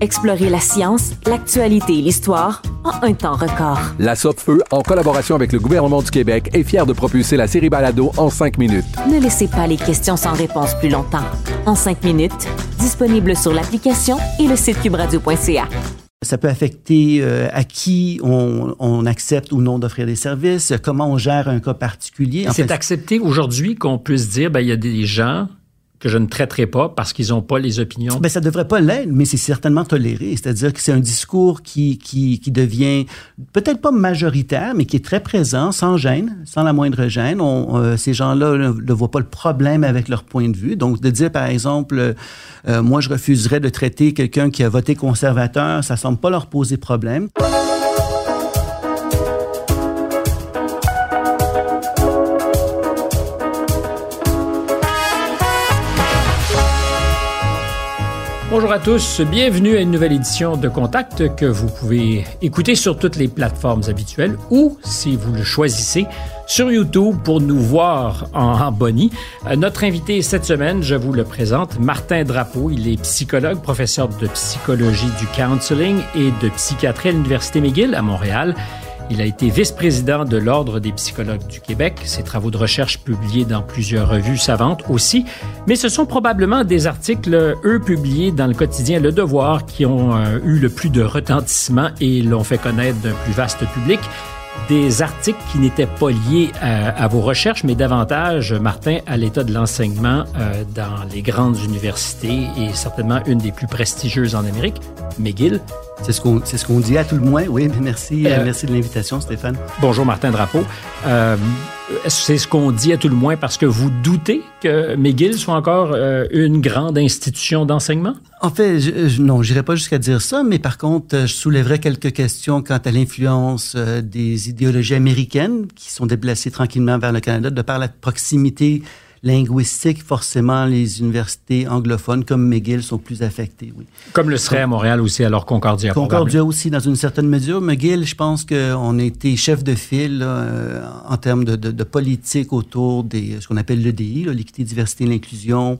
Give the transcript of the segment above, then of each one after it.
Explorez la science, l'actualité et l'histoire en un temps record. La Feu, en collaboration avec le gouvernement du Québec, est fière de propulser la série Balado en cinq minutes. Ne laissez pas les questions sans réponse plus longtemps. En cinq minutes, disponible sur l'application et le site cubradio.ca. Ça peut affecter euh, à qui on, accepte ou non d'offrir des services, comment on gère un cas particulier. C'est accepté aujourd'hui qu'on puisse dire, ben, il y a des gens que je ne traiterai pas parce qu'ils n'ont pas les opinions? Ben, ça devrait pas l'être, mais c'est certainement toléré. C'est-à-dire que c'est un discours qui, qui, qui devient peut-être pas majoritaire, mais qui est très présent, sans gêne, sans la moindre gêne. On, euh, ces gens-là ne, voient pas le problème avec leur point de vue. Donc, de dire, par exemple, euh, moi, je refuserais de traiter quelqu'un qui a voté conservateur, ça semble pas leur poser problème. À tous, bienvenue à une nouvelle édition de Contact que vous pouvez écouter sur toutes les plateformes habituelles ou, si vous le choisissez, sur YouTube pour nous voir en, bonnie. Euh, notre invité cette semaine, je vous le présente, Martin Drapeau. Il est psychologue, professeur de psychologie du counseling et de psychiatrie à l'Université McGill à Montréal. Il a été vice-président de l'Ordre des psychologues du Québec, ses travaux de recherche publiés dans plusieurs revues savantes aussi, mais ce sont probablement des articles, eux, publiés dans le quotidien Le Devoir, qui ont euh, eu le plus de retentissement et l'ont fait connaître d'un plus vaste public. Des articles qui n'étaient pas liés à, vos recherches, mais davantage, Martin, à l'état de l'enseignement euh, dans les grandes universités et certainement une des plus prestigieuses en Amérique, McGill. C'est ce qu'on ce qu'on dit à tout le moins. Oui, merci, euh, merci de l'invitation, Stéphane. Bonjour, Martin Drapeau. Euh, c'est ce qu'on dit à tout le moins parce que vous doutez que McGill soit encore euh, une grande institution d'enseignement? En fait, je, non, je n'irai pas jusqu'à dire ça, mais par contre, je soulèverai quelques questions quant à l'influence des idéologies américaines qui sont déplacées tranquillement vers le Canada de par la proximité linguistique, forcément, les universités anglophones comme McGill sont plus affectées, oui. Comme le serait à Montréal aussi, alors Concordia. Concordia aussi, dans une certaine mesure. McGill, je pense qu'on a été chef de file euh, en termes de, de, politique autour de ce qu'on appelle l'EDI, l'équité, diversité, l'inclusion.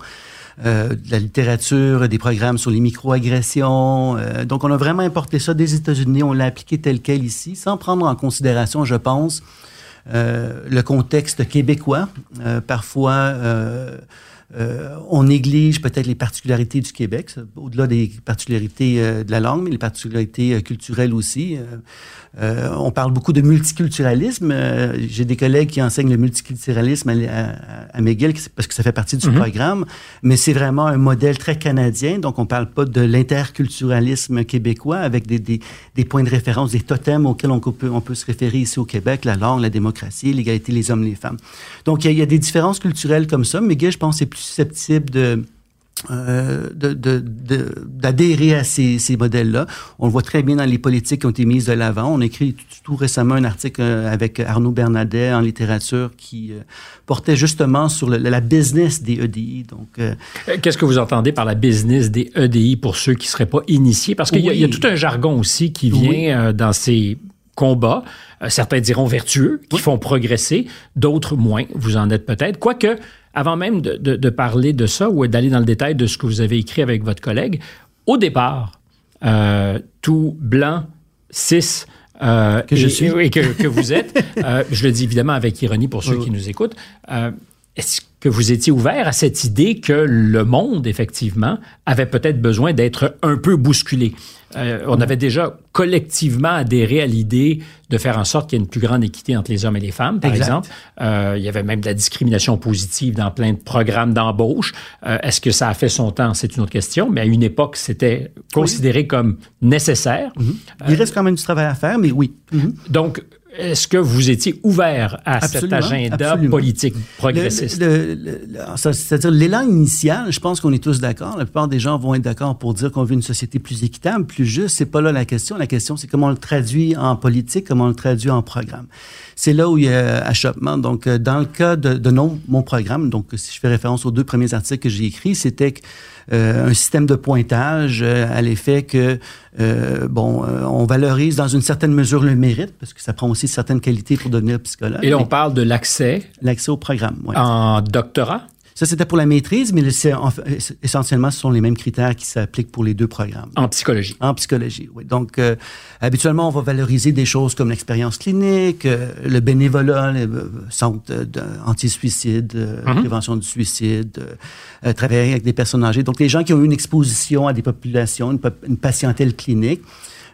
Euh, de la littérature, des programmes sur les microagressions. Euh, donc, on a vraiment importé ça des États-Unis, on l'a appliqué tel quel ici, sans prendre en considération, je pense, le contexte québécois. Euh, parfois, euh, on néglige peut-être les particularités du Québec, au-delà des particularités de la langue, mais les particularités culturelles aussi. Euh, on parle beaucoup de multiculturalisme. Euh, j'ai des collègues qui enseignent le multiculturalisme à, McGill parce que ça fait partie du mhm. programme, mais c'est vraiment un modèle très canadien. Donc, on parle pas de l'interculturalisme québécois avec des, des, des, points de référence, des totems auxquels on peut, on peut se référer ici au Québec, la langue, la démocratie, l'égalité, les hommes, les femmes. Donc, il y, a, des différences culturelles comme ça. McGill, je pense, est plus susceptible de euh, d'adhérer de, à ces, ces modèles-là. On le voit très bien dans les politiques qui ont été mises de l'avant. On a écrit tout, récemment un article euh, avec Arnaud Bernadet en littérature qui euh, portait justement sur la business des EDI. Donc, Qu'est-ce que vous entendez par la business des EDI pour ceux qui ne seraient pas initiés? Parce qu'il y, y, a tout un jargon aussi qui vient dans ces combats. certains diront vertueux, qui font progresser, d'autres moins. Vous en êtes peut-être. Quoique, avant même de, parler de ça ou d'aller dans le détail de ce que vous avez écrit avec votre collègue, au départ, euh, tout blanc, cis, euh, que je suis et que, vous êtes, euh, je le dis évidemment avec ironie pour ceux qui nous écoutent, est-ce que vous étiez ouvert à cette idée que le monde, effectivement, avait peut-être besoin d'être un peu bousculé? Euh, on avait déjà collectivement adhéré à l'idée de faire en sorte qu'il y ait une plus grande équité entre les hommes et les femmes, par Exact. exemple. Euh, il y avait même de la discrimination positive dans plein de programmes d'embauche. Euh, Est-ce que ça a fait son temps? C'est une autre question. Mais à une époque, c'était considéré comme nécessaire. Il reste quand même du travail à faire, mais oui. Mhm. Donc, est-ce que vous étiez ouvert à Absolument, cet agenda absolument. politique progressiste? C'est-à-dire l'élan initial, je pense qu'on est tous d'accord. La plupart des gens vont être d'accord pour dire qu'on veut une société plus équitable, plus juste. C'est pas là la question. La question, c'est comment on le traduit en politique, comment on le traduit en programme. C'est là où il y a achoppement. Donc, euh, dans le cas de, de non, mon programme, donc si je fais référence aux deux premiers articles que j'ai écrits, c'était que, euh, un système de pointage euh, à l'effet que euh, bon, on valorise dans une certaine mesure le mérite parce que ça prend aussi certaines qualités pour devenir psychologue. Et là, on parle de l'accès L'accès au programme. ouais. en doctorat? Ça, c'était pour la maîtrise, mais c'est en fait- essentiellement, ce sont les mêmes critères qui s'appliquent pour les deux programmes. en psychologie. En psychologie, oui. Donc, euh, habituellement, on va valoriser des choses comme l'expérience clinique, euh, le bénévolat, le euh, centre euh, de- anti-suicide, euh, prévention du suicide, euh, euh, travailler avec des personnes âgées. Donc, les gens qui ont eu une exposition à des populations, une, pop- une patientèle clinique,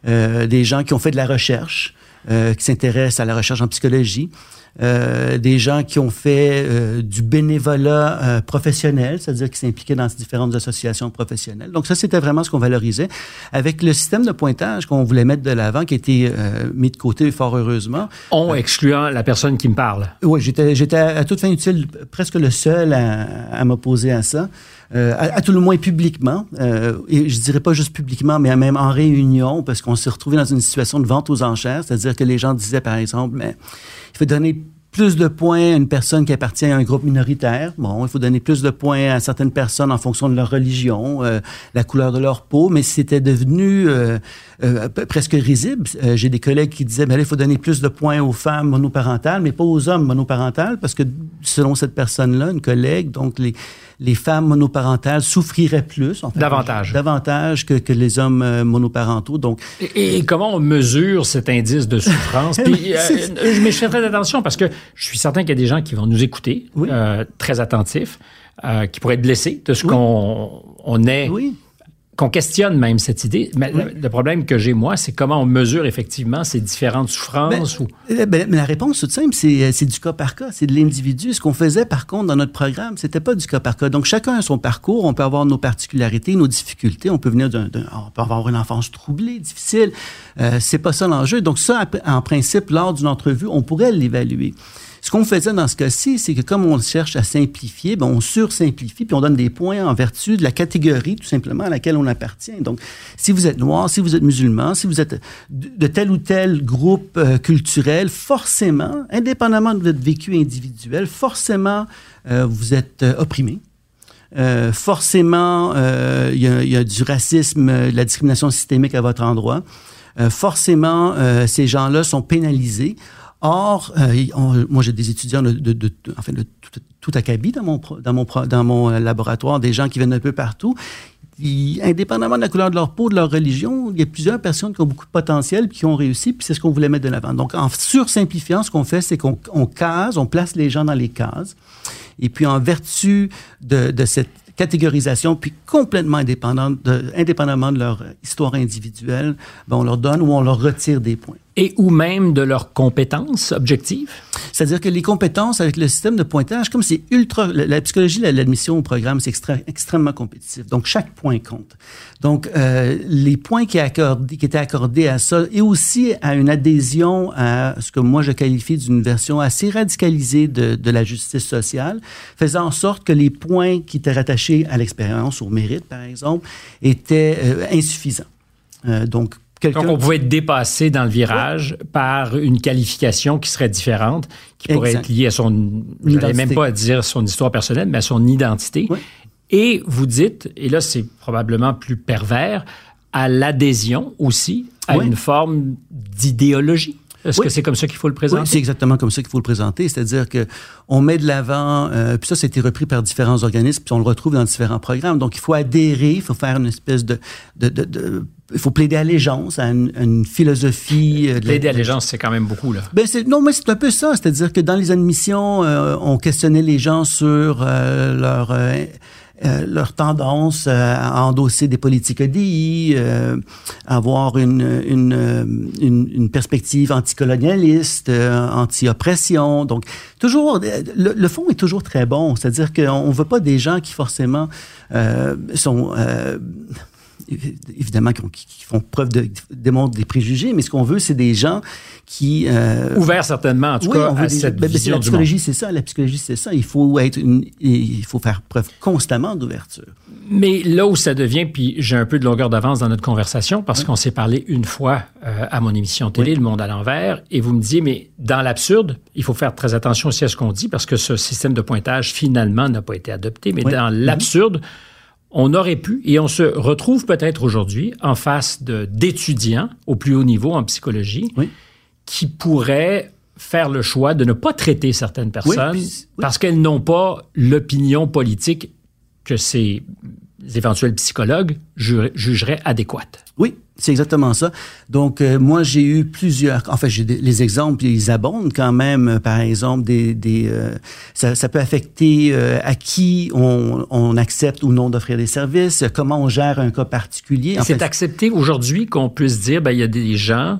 euh, des gens qui ont fait de la recherche, euh, qui s'intéressent à la recherche en psychologie, euh, des gens qui ont fait euh, du bénévolat euh, professionnel, c'est-à-dire qui s'impliquaient dans différentes associations professionnelles. Donc ça, c'était vraiment ce qu'on valorisait. Avec le système de pointage qu'on voulait mettre de l'avant, qui a été euh, mis de côté fort heureusement, On excluant la personne qui me parle. oui, j'étais, j'étais à, à toute fin utile presque le seul à, à m'opposer à ça. Euh, à, à tout le moins publiquement, euh, et je dirais pas juste publiquement, mais même en réunion, parce qu'on s'est retrouvé dans une situation de vente aux enchères, c'est-à-dire que les gens disaient, par exemple, mais il faut donner plus de points à une personne qui appartient à un groupe minoritaire. Bon, il faut donner plus de points à certaines personnes en fonction de leur religion, euh, la couleur de leur peau, mais c'était devenu euh, euh, presque risible. Euh, J'ai des collègues qui disaient, mais là, il faut donner plus de points aux femmes monoparentales, mais pas aux hommes monoparentales, parce que selon cette personne-là, une collègue, donc les, les femmes monoparentales souffriraient plus. en fait, Davantage. Davantage que, que les hommes euh, monoparentaux. Donc, Et, et comment on mesure cet indice de souffrance? Puis, euh, je- fais très attention parce que je suis certain qu'il y a des gens qui vont nous écouter, Oui. euh, très attentifs, euh, qui pourraient être blessés de ce qu'on on est, oui. Qu'on questionne même cette idée. Mais le, le problème que j'ai, moi, c'est comment on mesure effectivement ces différentes souffrances. ou... Euh, ben, mais la réponse toute simple, c'est euh, c'est du cas par cas, c'est de l'individu. Ce qu'on faisait par contre dans notre programme, c'était pas du cas par cas. Donc chacun a son parcours, on peut avoir nos particularités, nos difficultés, on peut venir d'un, on peut avoir une enfance troublée, difficile. Euh, c'est pas ça l'enjeu. Donc ça, en principe, lors d'une entrevue, on pourrait l'évaluer. Ce qu'on faisait dans ce cas-ci, c'est que comme on cherche à simplifier, ben on sursimplifie puis on donne des points en vertu de la catégorie tout simplement à laquelle on appartient. Donc, si vous êtes noir, si vous êtes musulman, si vous êtes de tel ou tel groupe euh, culturel, forcément, indépendamment de votre vécu individuel, forcément, euh, vous êtes euh, opprimé. Forcément, il y, a- du racisme, de la discrimination systémique à votre endroit. Forcément, ces gens-là sont pénalisés. Or, euh, moi, j'ai des étudiants de, de, de- enfin, de tout, tout acabit dans mon, dans, mon, dans mon laboratoire, des gens qui viennent un peu partout. Indépendamment de la couleur de leur peau, de leur religion, il y a plusieurs personnes qui ont beaucoup de potentiel puis qui ont réussi, puis c'est ce qu'on voulait mettre de l'avant. Donc, en sursimplifiant, ce qu'on fait, c'est qu'on on case, on place les gens dans les cases. Et puis, en vertu de, de cette catégorisation, puis complètement indépendante de, indépendamment de leur histoire individuelle, ben, on leur donne ou on leur retire des points. Et ou même de leurs compétences objectives? C'est-à-dire que les compétences avec le système de pointage, comme c'est ultra, la, psychologie, la- l'admission au programme, c'est extrêmement compétitif. Donc, chaque point compte. Donc, euh, les points qui, étaient accordés à ça et aussi à une adhésion à ce que moi je qualifie d'une version assez radicalisée de, la justice sociale, faisait en sorte que les points qui étaient rattachés à l'expérience, au mérite, par exemple, étaient euh, insuffisants. Euh, donc, quelqu'un... Donc, on pouvait être dépassé dans le virage par une qualification qui serait différente, qui pourrait Exact. être liée à son, je même pas à dire son histoire personnelle, mais à son identité. Et vous dites, et là, c'est probablement plus pervers, à l'adhésion aussi à une forme d'idéologie. Est-ce Oui. que c'est comme ça qu'il faut le Oui, présenter? c'est exactement comme ça qu'il faut le présenter. C'est-à-dire que on met de l'avant, euh, puis ça, été repris par différents organismes, puis on le retrouve dans différents programmes. Donc, il faut adhérer, il faut faire une espèce de, de, de, de il faut plaider allégeance à une, une philosophie. euh, de la- Plaider allégeance, c'est quand même beaucoup, là. ben c'est, non, mais c'est un peu ça. C'est-à-dire que dans les admissions, euh, on questionnait les gens sur euh, leur, euh, euh, leur tendance euh, à endosser des politiques EDI, euh, avoir une, une, une, une perspective anticolonialiste, euh, anti-oppression. Donc, toujours, le, le fond est toujours très bon. C'est-à-dire qu'on ne veut pas des gens qui forcément euh, sont... évidemment, qui, ont- qui- font preuve de, démontrent des préjugés, mais ce qu'on veut, c'est des gens qui... euh, Ouvert certainement, en tout oui, cas, on veut à des- cette ben, ben, vision la psychologie, c'est ça. La psychologie, c'est ça. Il faut être une- il faut faire preuve constamment d'ouverture. Mais là où ça devient, puis j'ai un peu de longueur d'avance dans notre conversation, parce qu'on s'est parlé une fois euh, à mon émission télé, Le Monde à l'envers, et vous me disiez, mais dans l'absurde, il faut faire très attention aussi à ce qu'on dit, parce que ce système de pointage, finalement, n'a pas été adopté. Mais Oui. dans l'absurde, on aurait pu, et on se retrouve peut-être aujourd'hui en face d'étudiants au plus haut niveau en psychologie Oui. qui pourraient faire le choix de ne pas traiter certaines personnes puis- oui. parce qu'elles n'ont pas l'opinion politique que ces éventuels psychologues ju- jugeraient adéquate. Oui, c'est exactement ça. Donc, euh, moi, j'ai eu plusieurs... En fait, j'ai les exemples, ils abondent quand même. Euh, Par exemple, des, des, euh, ça, ça peut affecter euh, à qui on, on accepte ou non d'offrir des services, comment on gère un cas particulier. C'est accepté aujourd'hui qu'on puisse dire, ben, il y a des gens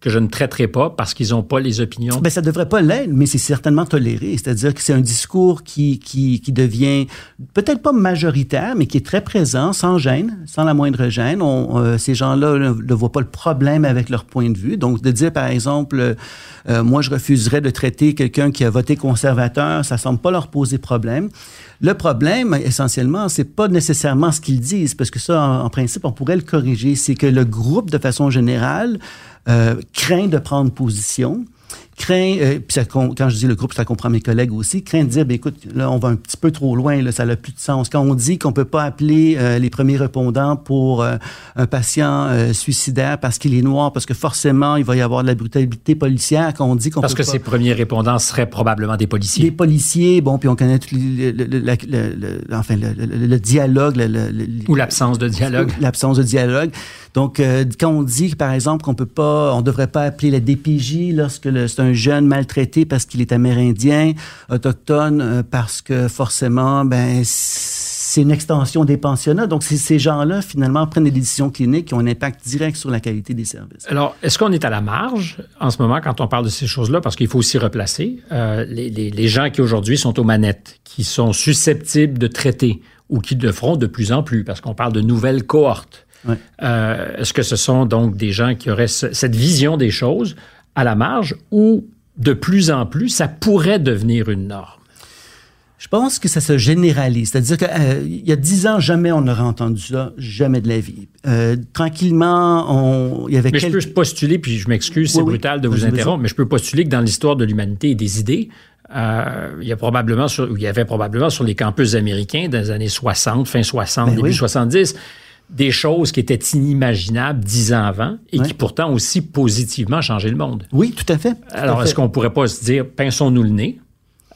que je ne traiterai pas parce qu'ils n'ont pas les opinions. Ben, ça devrait pas l'être, mais c'est certainement toléré. C'est-à-dire que c'est un discours qui, qui, qui devient peut-être pas majoritaire, mais qui est très présent, sans gêne, sans la moindre gêne. On, euh, ces gens-là ne, voient pas le problème avec leur point de vue. Donc, de dire, par exemple, euh, euh, moi, je refuserais de traiter quelqu'un qui a voté conservateur, ça semble pas leur poser problème. Le problème, essentiellement, c'est pas nécessairement ce qu'ils disent, parce que ça, en principe, on pourrait le corriger. C'est que le groupe, de façon générale, euh, craint de prendre position, craint, euh, puis ça, quand je dis le groupe, ça comprend mes collègues aussi, craint de dire, ben, écoute, là, on va un petit peu trop loin, là, ça n'a plus de sens. Quand on dit qu'on peut pas appeler euh, les premiers répondants pour euh, un patient suicidaire parce qu'il est noir, parce que forcément, il va y avoir de la brutalité policière, quand on dit qu'on Parce peut que pas... ces premiers répondants seraient probablement des policiers. Les policiers, bon, puis on connaît tout le, le- le- la- le- le- enfin, le, dialogue, Ou l'absence de dialogue. L'absence de dialogue. Donc, quand on dit, par exemple, qu'on peut pas, on devrait pas appeler la DPJ lorsque c'est un jeune maltraité parce qu'il est amérindien, autochtone, euh, parce que forcément, ben, c'est une extension des pensionnats. Donc, ces gens-là, finalement, prennent des décisions cliniques qui ont un impact direct sur la qualité des services. Alors, est-ce qu'on est à la marge en ce moment quand on parle de ces choses-là? Parce qu'il faut aussi replacer euh, les, les- les gens qui aujourd'hui sont aux manettes, qui sont susceptibles de traiter ou qui le feront de plus en plus, parce qu'on parle de nouvelles cohortes. Euh, est-ce que ce sont donc des gens qui auraient ce- cette vision des choses? À la marge ou de plus en plus, ça pourrait devenir une norme? Je pense que ça se généralise. C'est-à-dire qu'il y a dix ans, jamais on n'aurait entendu ça, jamais de la vie. Euh, tranquillement, il y avait Mais je peux postuler, puis je m'excuse, c'est Oui, brutal de vous interrompre, mais je peux postuler que dans l'histoire de l'humanité et des idées, euh, il y a probablement sur, il y avait probablement sur les campus américains dans les années 60, fin 60, Ben début oui. 70, des choses qui étaient inimaginables dix ans avant et Ouais. qui pourtant aussi positivement changé le monde. Oui, tout à fait. Tout Alors, est-ce qu'on pourrait pas se dire, pinçons-nous le nez?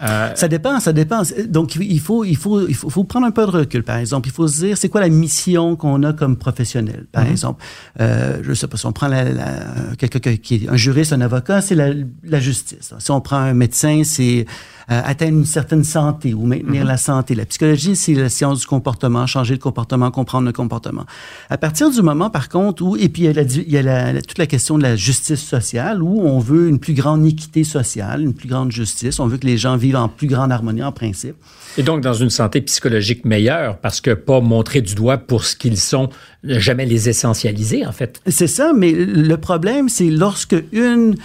Euh, Ça dépend, ça dépend. Donc, il faut, il faut, il faut, faut prendre un peu de recul, par exemple. Il faut se dire, c'est quoi la mission qu'on a comme professionnel, par exemple? Euh, je sais pas, si on prend la, la- quelqu'un qui est un juriste, un avocat, c'est la, la justice. Si on prend un médecin, c'est atteindre une certaine santé ou maintenir la santé. La psychologie, c'est la science du comportement, changer le comportement, comprendre le comportement. À partir du moment, par contre, où, et puis il y a, la, il y a la- toute la question de la justice sociale, où on veut une plus grande équité sociale, une plus grande justice, on veut que les gens vivent en plus grande harmonie en principe. Et donc, dans une santé psychologique meilleure, parce que pas montrer du doigt pour ce qu'ils sont, jamais les essentialiser, en fait. C'est ça, mais le problème, c'est lorsque une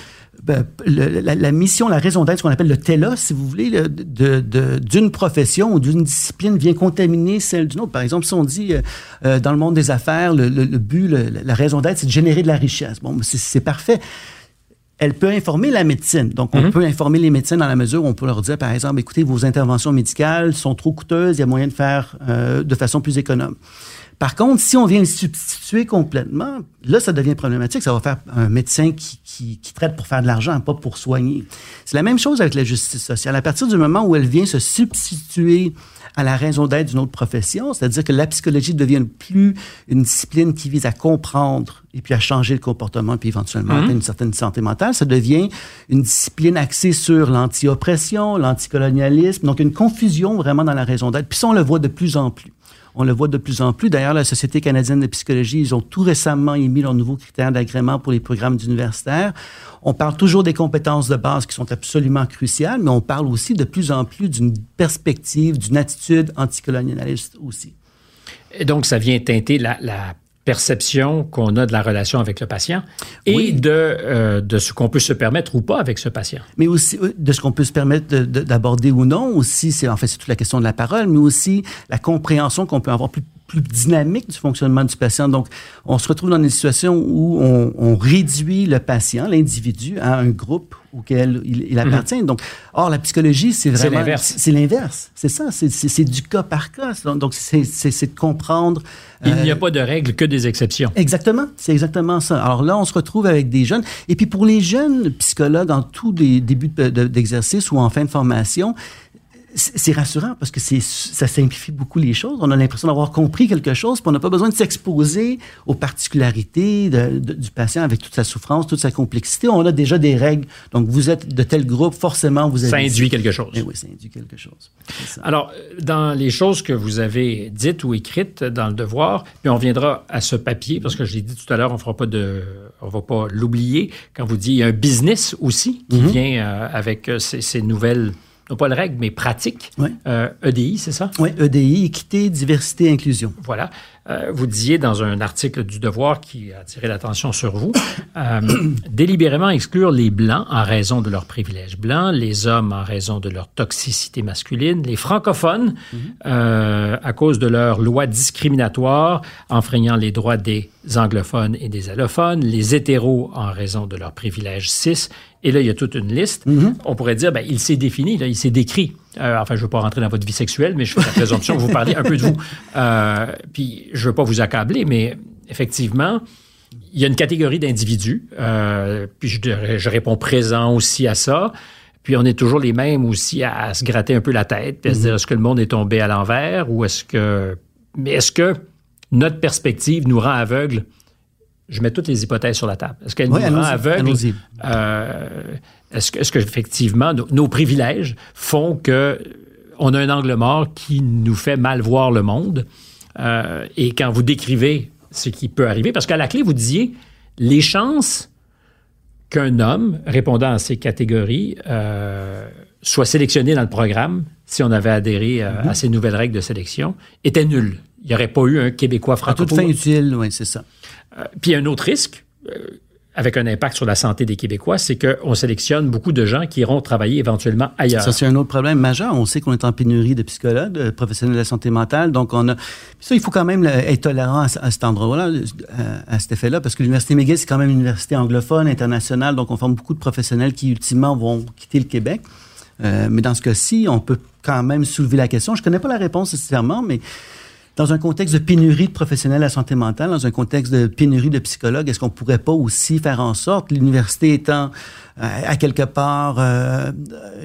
le- la, la mission, la raison d'être, ce qu'on appelle le telos, si vous voulez, le- de- de- d'une profession ou d'une discipline vient contaminer celle d'une autre. Par exemple, si on dit euh, euh, dans le monde des affaires, le, but, la raison d'être, c'est de générer de la richesse. Bon, c'est- c'est parfait. Elle peut informer la médecine. Donc, on peut informer les médecins dans la mesure où on peut leur dire, par exemple, écoutez, vos interventions médicales sont trop coûteuses, il y a moyen de faire euh, de façon plus économe. Par contre, si on vient le substituer complètement, là, ça devient problématique. Ça va faire un médecin qui, qui, qui traite pour faire de l'argent, pas pour soigner. C'est la même chose avec la justice sociale. À partir du moment où elle vient se substituer à la raison d'être d'une autre profession, c'est-à-dire que la psychologie devient plus une discipline qui vise à comprendre et puis à changer le comportement, puis éventuellement atteindre une certaine santé mentale, ça devient une discipline axée sur l'anti-oppression, l'anticolonialisme, donc une confusion vraiment dans la raison d'être. Puis ça, on le voit de plus en plus. On le voit de plus en plus. D'ailleurs, la Société canadienne de psychologie, ils ont tout récemment émis leurs nouveaux critères d'agrément pour les programmes universitaires. On parle toujours des compétences de base qui sont absolument cruciales, mais on parle aussi de plus en plus d'une perspective, d'une attitude anticolonialiste aussi. Et donc, ça vient teinter la, la perception qu'on a de la relation avec le patient et Oui. de, euh, de ce qu'on peut se permettre ou pas avec ce patient. mais aussi euh, de ce qu'on peut se permettre de- de- d'aborder ou non. Aussi, c'est en fait c'est toute la question de la parole, mais aussi la compréhension qu'on peut avoir plus plus dynamique du fonctionnement du patient. Donc, on se retrouve dans une situation où on, on réduit le patient, l'individu, à un groupe auquel il, il appartient. Donc, or, la psychologie, c'est Mhm. C'est vraiment... l'inverse. C'est l'inverse. C'est ça. C'est- du cas par cas. Donc, c'est de comprendre... Il n'y a euh, pas de règles que des exceptions. Exactement, c'est exactement ça. Alors là, on se retrouve avec des jeunes. Et puis pour les jeunes psychologues en tout des débuts de- de- d'exercice ou en fin de formation, c'est rassurant parce que ça simplifie beaucoup les choses. On a l'impression d'avoir compris quelque chose, puis on n'a pas besoin de s'exposer aux particularités de- de- du patient avec toute sa souffrance, toute sa complexité. On a déjà des règles. Donc vous êtes de tel groupe, forcément vous avez Ça induit quelque chose. Eh oui, ça induit quelque chose. Alors, dans les choses que vous avez dites ou écrites dans le devoir, puis on viendra à ce papier, parce que je l'ai dit tout à l'heure, on fera pas de, on va pas l'oublier. Quand vous dites, il y a un business aussi qui vient euh, avec euh, ces, ces nouvelles, non pas les règles, mais pratiques. Oui. Euh, EDI, c'est ça? Oui, EDI, équité, diversité, inclusion. Voilà. Euh, vous disiez dans un article du Devoir qui a attiré l'attention sur vous, euh, délibérément exclure les Blancs en raison de leurs privilèges blancs, les hommes en raison de leur toxicité masculine, les francophones euh, à cause de leurs lois discriminatoires enfreignant les droits des anglophones et des allophones, les hétéros en raison de leurs privilèges cis. Et là, il y a toute une liste. On pourrait dire, ben, il s'est défini, là, il s'est décrit. Euh, enfin, je ne veux pas rentrer dans votre vie sexuelle, mais je fais la présomption que vous parliez un peu de vous. Euh, puis, je ne veux pas vous accabler, mais effectivement, il y a une catégorie d'individus. euh, puis, je, je réponds présent aussi à ça. Puis, on est toujours les mêmes aussi à, à se gratter un peu la tête, puis à se dire, est-ce que le monde est tombé à l'envers ou est-ce que... Mais est-ce que notre perspective nous rend aveugles? Je mets toutes les hypothèses sur la table. Est-ce qu'elle Oui, allons-y. Euh, est-ce que, effectivement nos, nos privilèges font que on a un angle mort qui nous fait mal voir le monde Euh, et quand vous décrivez ce qui peut arriver, parce qu'à la clé vous disiez les chances qu'un homme répondant à ces catégories euh, soit sélectionné dans le programme si on avait adhéré euh, à ces nouvelles règles de sélection étaient nulles. Il n'y aurait pas eu un Québécois À toute fin francophone. utile, oui, c'est ça. Euh, Puis un autre risque, euh, avec un impact sur la santé des Québécois, c'est qu'on sélectionne beaucoup de gens qui iront travailler éventuellement ailleurs. Ça, c'est un autre problème majeur. On sait qu'on est en pénurie de psychologues, de professionnels de la santé mentale. Donc, on a. Ça, il faut quand même être tolérant à, ce- à cet endroit-là, euh, à, cet effet-là, parce que l'Université McGill, c'est quand même une université anglophone, internationale. Donc, on forme beaucoup de professionnels qui, ultimement, vont quitter le Québec. Euh, mais dans ce cas-ci, on peut quand même soulever la question. Je connais pas la réponse nécessairement, mais dans un contexte de pénurie de professionnels la santé mentale, dans un contexte de pénurie de psychologues, est-ce qu'on pourrait pas aussi faire en sorte, l'université étant euh, à quelque part euh,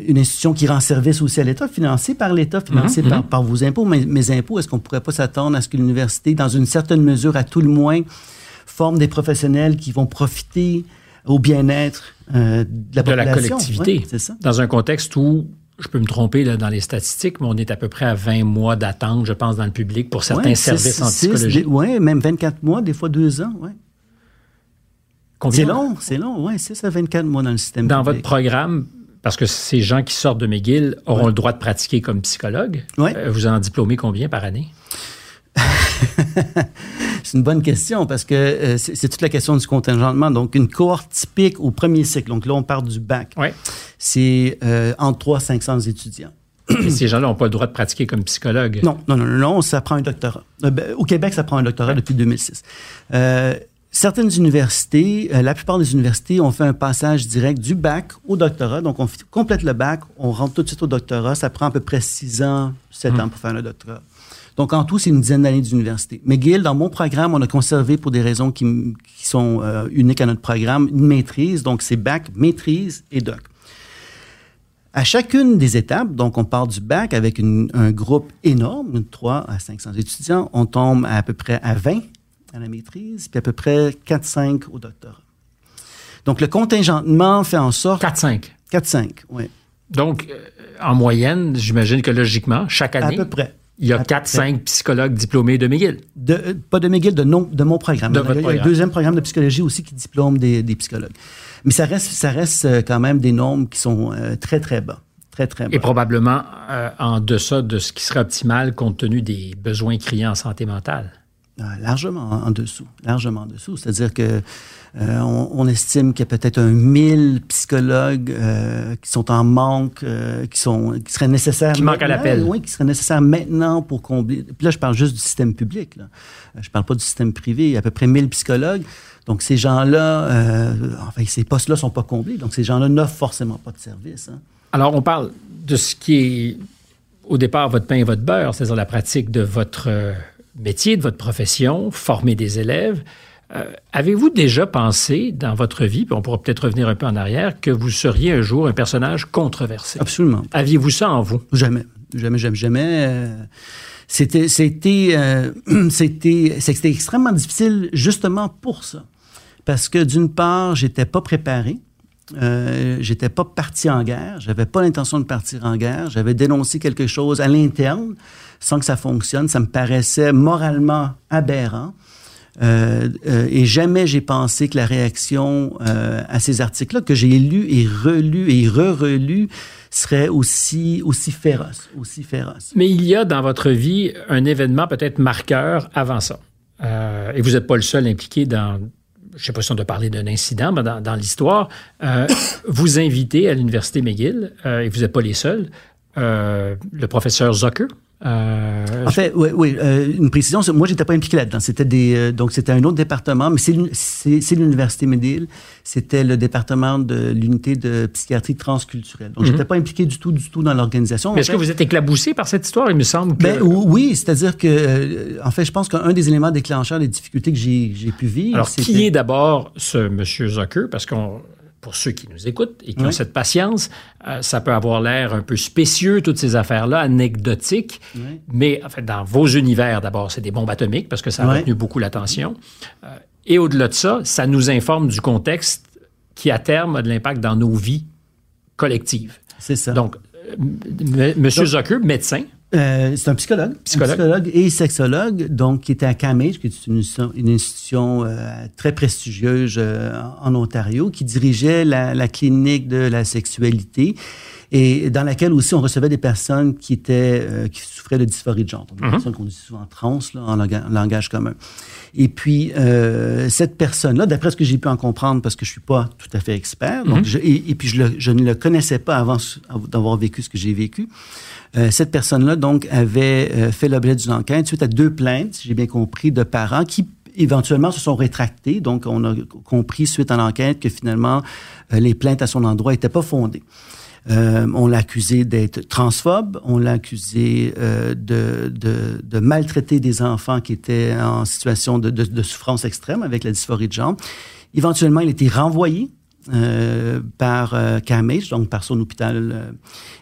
une institution qui rend service aussi à l'État, financée par l'État, financée par, par vos impôts, mes, mes impôts, est-ce qu'on pourrait pas s'attendre à ce que l'université, dans une certaine mesure, à tout le moins, forme des professionnels qui vont profiter au bien-être euh, de la de la population? collectivité. Ouais, c'est ça. Dans un contexte où, je peux me tromper là, dans les statistiques, mais on est à peu près à 20 mois d'attente, je pense, dans le public pour certains Ouais, services en psychologie. Oui, même 24 mois, des fois deux ans. Combien- C'est long, c'est long, oui, 6 à 24 mois dans le système Dans votre programme, parce que ces gens qui sortent de McGill auront le droit de pratiquer comme psychologue, Ouais. euh, vous en diplômez combien par année? C'est une bonne question parce que euh, c'est toute la question du contingentement. Donc, une cohorte typique au premier cycle, donc là, on part du bac, c'est euh, entre 300 et 500 étudiants. Et ces gens-là n'ont pas le droit de pratiquer comme psychologue? Non, non, non, non, ça prend un doctorat. Euh, ben, au Québec, ça prend un doctorat depuis 2006. Euh, certaines universités, la plupart des universités ont fait un passage direct du bac au doctorat. Donc, on complète le bac, on rentre tout de suite au doctorat. Ça prend à peu près 6 ans, 7 ans pour faire le doctorat. Donc, en tout, c'est une dizaine d'années d'université. McGill, dans mon programme, on a conservé, pour des raisons qui, qui sont euh, uniques à notre programme, une maîtrise. Donc, c'est bac, maîtrise et doc. À chacune des étapes, donc on part du bac avec une, un groupe énorme, de 3 à 500 étudiants, on tombe à, à peu près à 20 à la maîtrise, puis à peu près 4-5 au doctorat. Donc le contingentement fait en sorte... 4-5. 4-5, oui. Donc, euh, en moyenne, j'imagine que logiquement, chaque À année, peu près. Il y a À peu 4-5 psychologues diplômés de McGill. De, euh, pas de McGill, de, non, de mon programme. De il y a, un deuxième programme de psychologie aussi qui diplôme des, des psychologues. Mais ça reste, ça reste euh, quand même des nombres qui sont euh, très, très bas. Très, très bas. Et probablement euh, en deçà de ce qui serait optimal compte tenu des besoins criants en santé mentale. Ah, largement en, en dessous. Largement en dessous. C'est-à-dire que euh, on, on estime qu'il y a peut-être un 1000 psychologues euh, qui sont en manque, euh, qui, sont, qui seraient nécessaires. Qui manquent à maintenant, l'appel. Oui, qui seraient nécessaires maintenant pour combler. Puis là, je parle juste du système public. Là. Je parle pas du système privé. Il y a à peu près 1000 psychologues. Donc, ces gens-là, enfin, ces postes-là sont pas comblés. Donc, ces gens-là n'offrent forcément pas de service. hein. Alors, on parle de ce qui est au départ votre pain et votre beurre, c'est-à-dire la pratique de votre métier, de votre profession, former des élèves. Euh, Avez-vous déjà pensé dans votre vie, puis on pourra peut-être revenir un peu en arrière, que vous seriez un jour un personnage controversé? Absolument. Aviez-vous ça en vous? Jamais, jamais, jamais, jamais. euh, C'était, c'était, euh, c'était, c'était extrêmement difficile justement pour ça, parce que d'une part, j'étais pas préparé. Euh, j'étais pas parti en guerre, j'avais pas l'intention de partir en guerre, j'avais dénoncé quelque chose à l'interne sans que ça fonctionne, ça me paraissait moralement aberrant. Euh, euh, et jamais j'ai pensé que la réaction euh, à ces articles-là, que j'ai lus et relus et re-relus, serait aussi, aussi féroce, aussi féroce. Mais il y a dans votre vie un événement peut-être marqueur avant ça. Et vous n'êtes pas le seul impliqué dans, je ne sais pas si on doit parler d'un incident, mais dans, dans l'histoire. Vous invitez à l'Université McGill, et vous n'êtes pas les seuls, le professeur Zucker. Euh, En fait, oui, oui euh, une précision. Moi, j'étais pas impliqué là-dedans. C'était des, euh, donc c'était un autre département, mais c'est l'uni- c'est c'est l'université McGill. C'était le département de l'unité de psychiatrie transculturelle. Donc, j'étais pas impliqué du tout, du tout dans l'organisation. Mais est-ce que vous êtes éclaboussé par cette histoire? Il me semble que... ben, oui, c'est-à-dire que, en fait, je pense qu'un des éléments déclencheurs des difficultés que j'ai pu vivre, Alors, qui est d'abord ce monsieur Zucker? Parce qu'on, pour ceux qui nous écoutent et qui ont Oui. cette patience, euh, ça peut avoir l'air un peu spécieux, toutes ces affaires-là, anecdotiques. Oui. Mais en fait, dans vos univers, d'abord, c'est des bombes atomiques parce que ça a Ouais. retenu beaucoup l'attention. Euh, et au-delà de ça, ça nous informe du contexte qui, à terme, a de l'impact dans nos vies collectives. C'est ça. Donc, euh, m- monsieur Zucker, médecin, Euh, c'est un psychologue, Psychologue. un psychologue et sexologue, donc qui était à Cambridge, qui est une, institution- une institution euh, très prestigieuse euh, en Ontario, qui dirigeait la, la clinique de la sexualité et dans laquelle aussi on recevait des personnes qui étaient euh, qui souffraient de dysphorie de genre, donc des personnes qu'on dit souvent trans là, en, langage, en langage commun. Et puis euh, cette personne-là, d'après ce que j'ai pu en comprendre, parce que je suis pas tout à fait expert, donc je- et, et puis je, le- je ne le connaissais pas avant d'avoir vécu ce que j'ai vécu. Euh, cette personne-là, donc, avait euh, fait l'objet d'une enquête suite à deux plaintes, si j'ai bien compris, de parents qui éventuellement se sont rétractés. Donc, on a compris suite à l'enquête que finalement, euh, les plaintes à son endroit n'étaient pas fondées. Euh, on l'a accusé d'être transphobe, on l'a accusé euh, de, de, de maltraiter des enfants qui étaient en situation de, de, souffrance extrême avec la dysphorie de genre. Éventuellement, il a été renvoyé euh, par euh, donc par son hôpital. euh,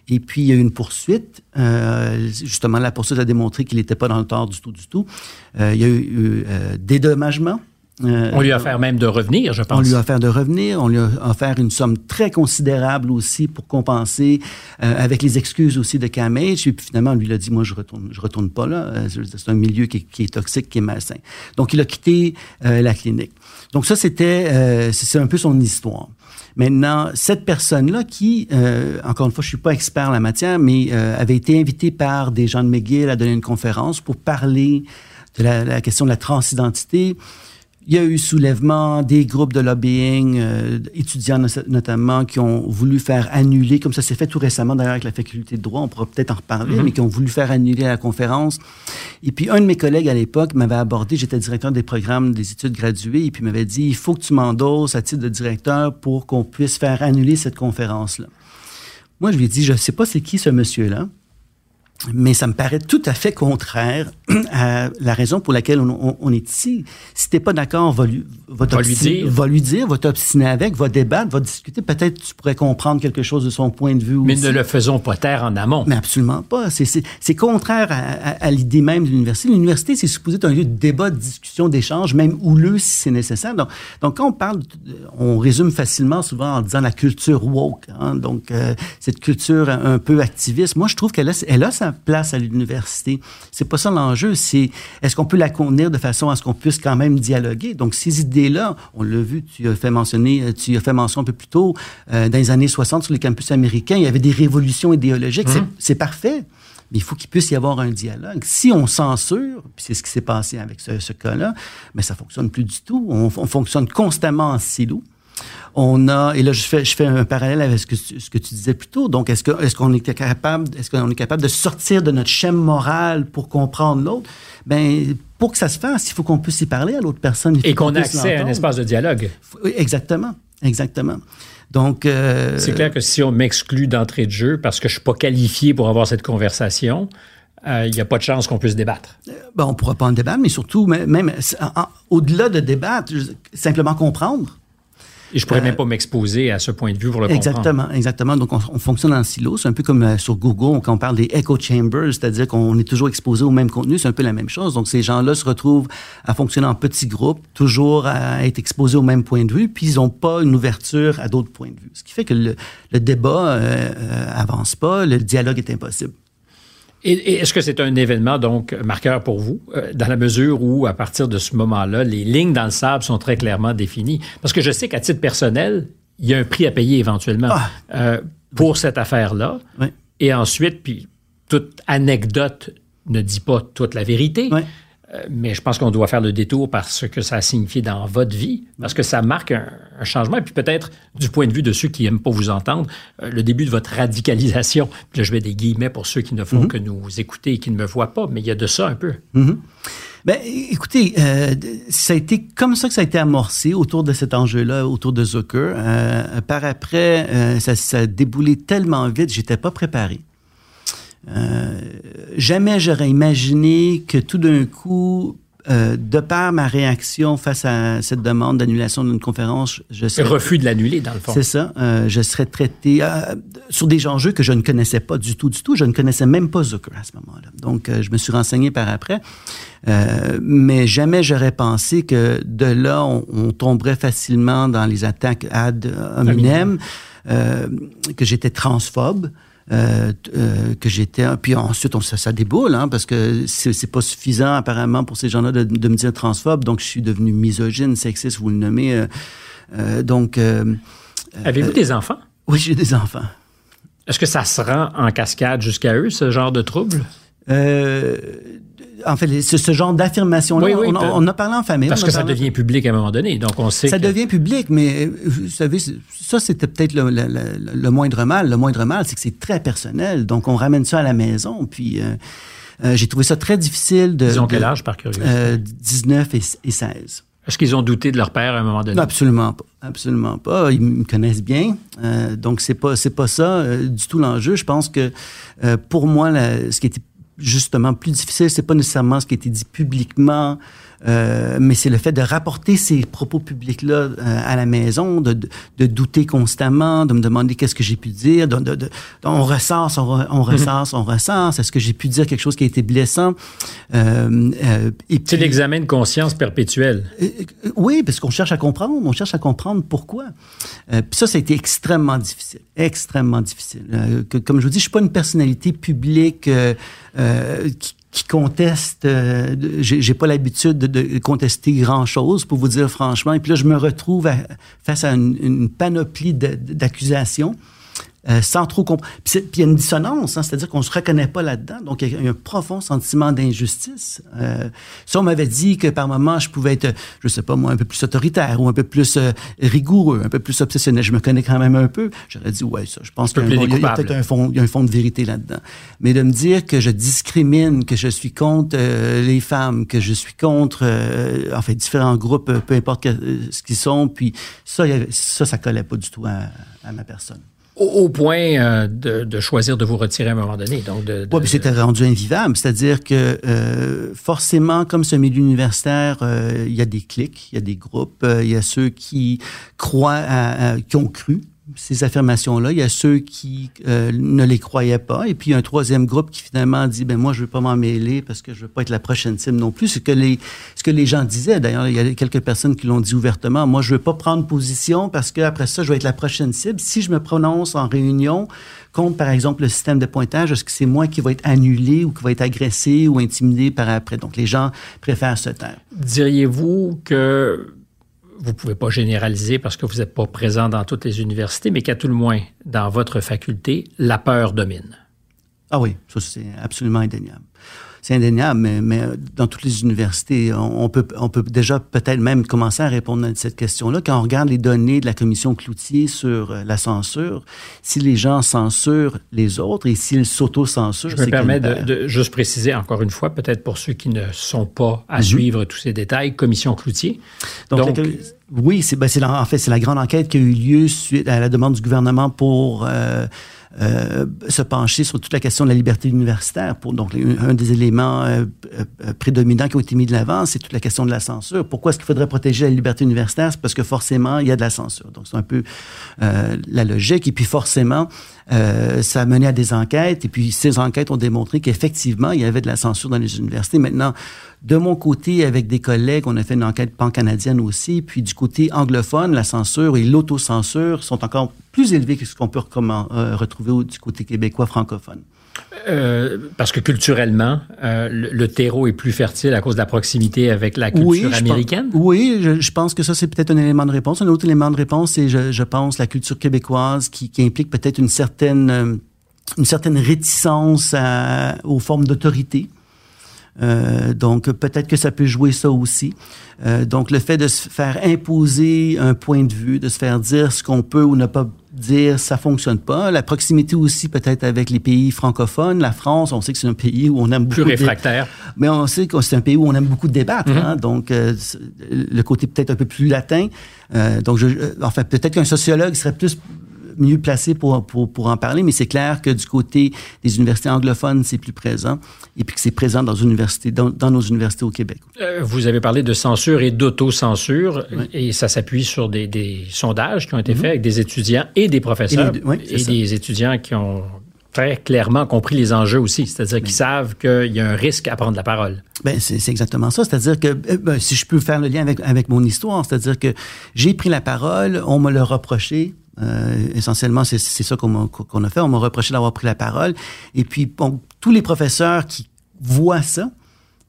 et puis, il y a eu une poursuite. Euh, justement, la poursuite a démontré qu'il n'était pas dans le tort du tout, du tout. Il y a eu dédommagement. On lui a offert même de revenir, je pense. on lui a offert de revenir, on lui a offert une somme très considérable aussi pour compenser, avec les excuses aussi de KMH. Et puis finalement, on lui a dit, moi, je retourne, je retourne pas là. C'est un milieu qui est, qui est toxique, qui est malsain. Donc, il a quitté la clinique. Donc ça, c'était, euh, c'est un peu son histoire. Maintenant, cette personne-là qui, euh, encore une fois, je suis pas expert en la matière, mais euh, avait été invitée par des gens de McGill à donner une conférence pour parler de la, la question de la transidentité. Il y a eu soulèvement des groupes de lobbying, euh, étudiants no- notamment, qui ont voulu faire annuler, comme ça s'est fait tout récemment d'ailleurs avec la faculté de droit, on pourra peut-être en reparler, mais qui ont voulu faire annuler la conférence. Et puis un de mes collègues à l'époque m'avait abordé, j'étais directeur des programmes des études graduées, et puis m'avait dit, il faut que tu m'endosses à titre de directeur pour qu'on puisse faire annuler cette conférence-là. Moi, je lui ai dit, je ne sais pas c'est qui ce monsieur-là. Mais ça me paraît tout à fait contraire à la raison pour laquelle on, on, est ici. Si t'es pas d'accord, va lui, va, va lui dire, va lui dire, va t'obstiner avec, va débattre, va discuter. Peut-être tu pourrais comprendre quelque chose de son point de vue. Mais aussi. ne le faisons pas taire en amont. Mais absolument pas. C'est contraire à, à, à l'idée même de l'université. L'université, c'est supposé être un lieu de débat, de discussion, d'échange, même houleux si c'est nécessaire. Donc, donc, quand on parle, on résume facilement souvent en disant la culture woke. Hein? Donc, euh, cette culture un peu activiste. Moi, je trouve qu'elle a, elle a sa place à l'université. C'est pas ça l'enjeu, c'est est-ce qu'on peut la contenir de façon à ce qu'on puisse quand même dialoguer? Donc ces idées-là, on l'a vu, tu as fait mentionner, tu as fait mention un peu plus tôt, euh, dans les années 60 sur les campus américains, il y avait des révolutions idéologiques. Mmh. C'est parfait. Mais il faut qu'il puisse y avoir un dialogue. Si on censure, puis c'est ce qui s'est passé avec ce, ce cas-là, mais ça fonctionne plus du tout. On, on fonctionne constamment en silo. On a, et là, je fais, je fais un parallèle avec ce que, ce que tu disais plus tôt. Donc, est-ce que, est-ce qu'on est capable, est-ce qu'on est capable de sortir de notre schème moral pour comprendre l'autre? Ben, pour que ça se fasse, il faut qu'on puisse y parler à l'autre personne. Et qu'on ait accès à un espace de dialogue. Exactement. Exactement. Donc, euh, c'est clair que si on m'exclut d'entrée de jeu parce que je suis pas qualifié pour avoir cette conversation, il euh, n'y a pas de chance qu'on puisse débattre. Ben, on ne pourra pas en débattre, mais surtout, même au-delà de débattre, simplement comprendre. Et je pourrais euh, même pas m'exposer à ce point de vue pour le exactement, comprendre. Exactement. Donc, on, on fonctionne en silo. C'est un peu comme euh, sur Google, quand on parle des echo chambers, c'est-à-dire qu'on est toujours exposé au même contenu. C'est un peu la même chose. Donc, ces gens-là se retrouvent à fonctionner en petits groupes, toujours à être exposés au même point de vue, puis ils n'ont pas une ouverture à d'autres points de vue. Ce qui fait que le, le débat euh, avance pas, le dialogue est impossible. Et, est-ce que c'est un événement, donc, marqueur pour vous, euh, dans la mesure où, à partir de ce moment-là, les lignes dans le sable sont très clairement définies? Parce que je sais qu'à titre personnel, il y a un prix à payer éventuellement ah. euh, pour oui. cette affaire-là. Oui. Et ensuite, puis toute anecdote ne dit pas toute la vérité. Oui. Euh, mais je pense qu'on doit faire le détour parce que ça a signifié dans votre vie, parce que ça marque un, un changement. Et puis peut-être, du point de vue de ceux qui n'aiment pas vous entendre, euh, le début de votre radicalisation. Puis là, je mets des guillemets pour ceux qui ne font Mhm. mm -hmm. que nous écouter et qui ne me voient pas, mais il y a de ça un peu. Mm -hmm. Écoutez, euh, ça a été comme ça que ça a été amorcé autour de cet enjeu-là, autour de Zucker. Euh, par après, euh, ça, ça a déboulé tellement vite, j'étais pas préparé. Euh, jamais j'aurais imaginé que tout d'un coup, euh, de par ma réaction face à cette demande d'annulation d'une conférence, je serais... refus de l'annuler, dans le fond. C'est ça. Euh, je serais traité euh, sur des enjeux que je ne connaissais pas du tout, du tout. Je ne connaissais même pas Zucker à ce moment-là. Donc, je me suis renseigné par après. Mais jamais j'aurais pensé que de là, on, on, tomberait facilement dans les attaques ad hominem, que j'étais transphobe. Euh, euh, que j'étais. Puis ensuite, on, ça, ça déboule, hein, parce que c'est pas suffisant apparemment pour ces gens-là de, de, me dire transphobe. Donc, je suis devenu misogyne, sexiste, vous le nommez. Euh, donc. Avez-vous des enfants? Oui, j'ai des enfants. Est-ce que ça se rend en cascade jusqu'à eux, ce genre de trouble? En fait, ce, ce genre d'affirmation-là, oui, oui, on, on, a parlé en famille. Parce que ça devient public à un moment donné, donc on sait Ça que... devient public, mais vous savez, ça, c'était peut-être le, le, le, le, moindre mal. Le moindre mal, c'est que c'est très personnel. Donc, on ramène ça à la maison, puis... Euh, euh, j'ai trouvé ça très difficile de... Ils ont quel âge, par curiosité? Euh, 19 et, et 16. Est-ce qu'ils ont douté de leur père à un moment donné? Absolument pas. Absolument pas. Ils me connaissent bien. Euh, donc, c'est pas, c'est pas ça euh, du tout l'enjeu. Je pense que euh, pour moi, la, ce qui était justement plus difficile, c'est pas nécessairement ce qui a été dit publiquement, euh, mais c'est le fait de rapporter ces propos publics-là euh, à la maison, de, de, de, douter constamment, de me demander qu'est-ce que j'ai pu dire, de, de, on ressasse, on, re, on ressasse, on ressasse, est-ce que j'ai pu dire quelque chose qui a été blessant? Euh, c'est l'examen de conscience perpétuel. Euh, oui, parce qu'on cherche à comprendre, on cherche à comprendre pourquoi. Euh, puis ça, ça a été extrêmement difficile, extrêmement difficile. Euh, que, comme je vous dis, je suis pas une personnalité publique qui qui conteste. Euh, J'ai pas l'habitude de, contester grand chose, pour vous dire franchement. Et puis là, je me retrouve face à une panoplie d'accusations. Euh, sans trop comprendre. Puis il y a une dissonance, hein, c'est-à-dire qu'on ne se reconnaît pas là-dedans. Donc, il y a un profond sentiment d'injustice. Euh, si on m'avait dit que par moment, je pouvais être, je sais pas moi, un peu plus autoritaire ou un peu plus euh, rigoureux, un peu plus obsessionnel, je me connais quand même un peu, j'aurais dit, ouais, ça, je pense qu'il y a, y a peut-être un fond, il y a un fond de vérité là-dedans. Mais de me dire que je discrimine, que je suis contre euh, les femmes, que je suis contre, euh, en fait, différents groupes, peu importe que, ce qu'ils sont, puis ça, ça, ça collait pas du tout à, à ma personne. Au, point euh, de, de, choisir de vous retirer à un moment donné. Donc de, de, c'était rendu invivable. C'est-à-dire que euh, forcément, comme ce milieu universitaire, euh, il y a des clics, il y a des groupes, il y a ceux qui croient, qui ont cru ces affirmations-là. Il y a ceux qui euh, ne les croyaient pas. Et puis, il y a un troisième groupe qui finalement dit, ben moi, je veux pas m'en mêler parce que je veux pas être la prochaine cible non plus. Ce que les, ce que les gens disaient, d'ailleurs, il y a quelques personnes qui l'ont dit ouvertement. Moi, je veux pas prendre position parce qu'après ça, je vais être la prochaine cible. Si je me prononce en réunion contre, par exemple, le système de pointage, est-ce que c'est moi qui va être annulé ou qui va être agressé ou intimidé par après? Donc, les gens préfèrent se taire. Diriez-vous que vous ne pouvez pas généraliser parce que vous n'êtes pas présent dans toutes les universités, mais qu'à tout le moins, dans votre faculté, la peur domine. Ah oui, ça c'est absolument indéniable c'est indéniable, mais, dans toutes les universités, on, peut, on peut déjà peut-être même commencer à répondre à cette question-là. Quand on regarde les données de la commission Cloutier sur euh, la censure, si les gens censurent les autres et s'ils s'auto-censurent, Je me permets de, juste préciser encore une fois, peut-être pour ceux qui ne sont pas à mhm. suivre tous ces détails, commission Cloutier. Donc, oui, c'est ben, en fait c'est la grande enquête qui a eu lieu suite à la demande du gouvernement pour euh, euh, se pencher sur toute la question de la liberté universitaire. Pour, donc, un des éléments euh, euh, prédominants qui ont été mis de l'avant, c'est toute la question de la censure. Pourquoi est-ce qu'il faudrait protéger la liberté universitaire? C'est parce que forcément, il y a de la censure. Donc, c'est un peu la logique. Et puis, forcément, ça a mené à des enquêtes. Et puis, ces enquêtes ont démontré qu'effectivement, il y avait de la censure dans les universités. Maintenant, de mon côté, avec des collègues, on a fait une enquête pan-canadienne aussi. Puis du côté anglophone, la censure et l'autocensure sont encore plus élevés que ce qu'on peut euh, retrouver du côté québécois francophone. Euh, parce que culturellement, euh, le, terreau est plus fertile à cause de la proximité avec la culture américaine? oui, je, pense que ça, c'est peut-être un élément de réponse. Un autre élément de réponse, c'est, je, pense, la culture québécoise qui, implique peut-être une certaine, une certaine réticence aux formes d'autorité. Euh, donc, peut-être que ça peut jouer ça aussi. Euh, donc, le fait de se faire imposer un point de vue, de se faire dire ce qu'on peut ou ne pas dire, ça fonctionne pas. La proximité aussi peut-être avec les pays francophones. La France, on sait que c'est un pays où on aime beaucoup... Plus réfractaire. Mais on sait que c'est un pays où on aime beaucoup débattre. Mm-hmm. hein? Donc, euh, le côté peut-être un peu plus latin. Euh, donc, je, enfin, peut-être qu'un sociologue serait plus mieux placé pour, pour, pour en parler, mais c'est clair que du côté des universités anglophones, c'est plus présent et puis que c'est présent dans, dans, dans, nos universités au Québec. Euh, vous avez parlé de censure et d'autocensure et ça s'appuie sur des, des, sondages qui ont été mm-hmm. faits avec des étudiants et des professeurs et, des étudiants qui ont très clairement compris les enjeux aussi, c'est-à-dire qu'ils savent qu'il y a un risque à prendre la parole. Ben c'est exactement ça, c'est-à-dire que euh, ben, si je peux faire le lien avec, avec mon histoire, c'est-à-dire que j'ai pris la parole, on me l'a reproché, euh, essentiellement, c'est ça qu'on a fait. On m'a reproché d'avoir pris la parole. Et puis, bon, tous les professeurs qui voient ça,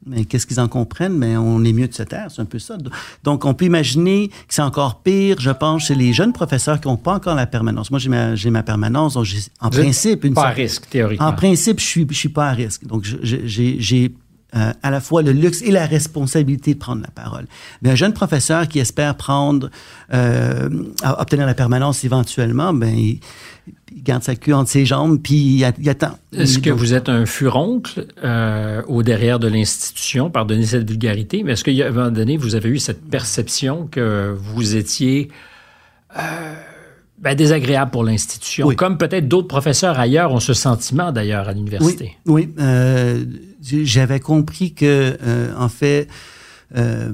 mais qu'est-ce qu'ils en comprennent? Mais on est mieux de se taire, c'est un peu ça. Donc, on peut imaginer que c'est encore pire, je pense, chez les jeunes professeurs qui n'ont pas encore la permanence. Moi, j'ai ma, ma, permanence, donc en principe... Une pas à risque, théoriquement. En principe, je suis, je suis pas à risque. Donc, j'ai euh, à la fois le luxe et la responsabilité de prendre la parole. Mais un jeune professeur qui espère prendre, euh, obtenir la permanence éventuellement, ben il, garde sa queue entre ses jambes puis il, attend. Est-ce que vous êtes un furoncle euh, au derrière de l'institution, pardonnez cette vulgarité, mais est-ce qu'à un moment donné, vous avez eu cette perception que vous étiez euh, ben, désagréable pour l'institution, comme peut-être d'autres professeurs ailleurs ont ce sentiment d'ailleurs à l'université. Oui, oui. Euh, j'avais compris que, euh, en fait, euh,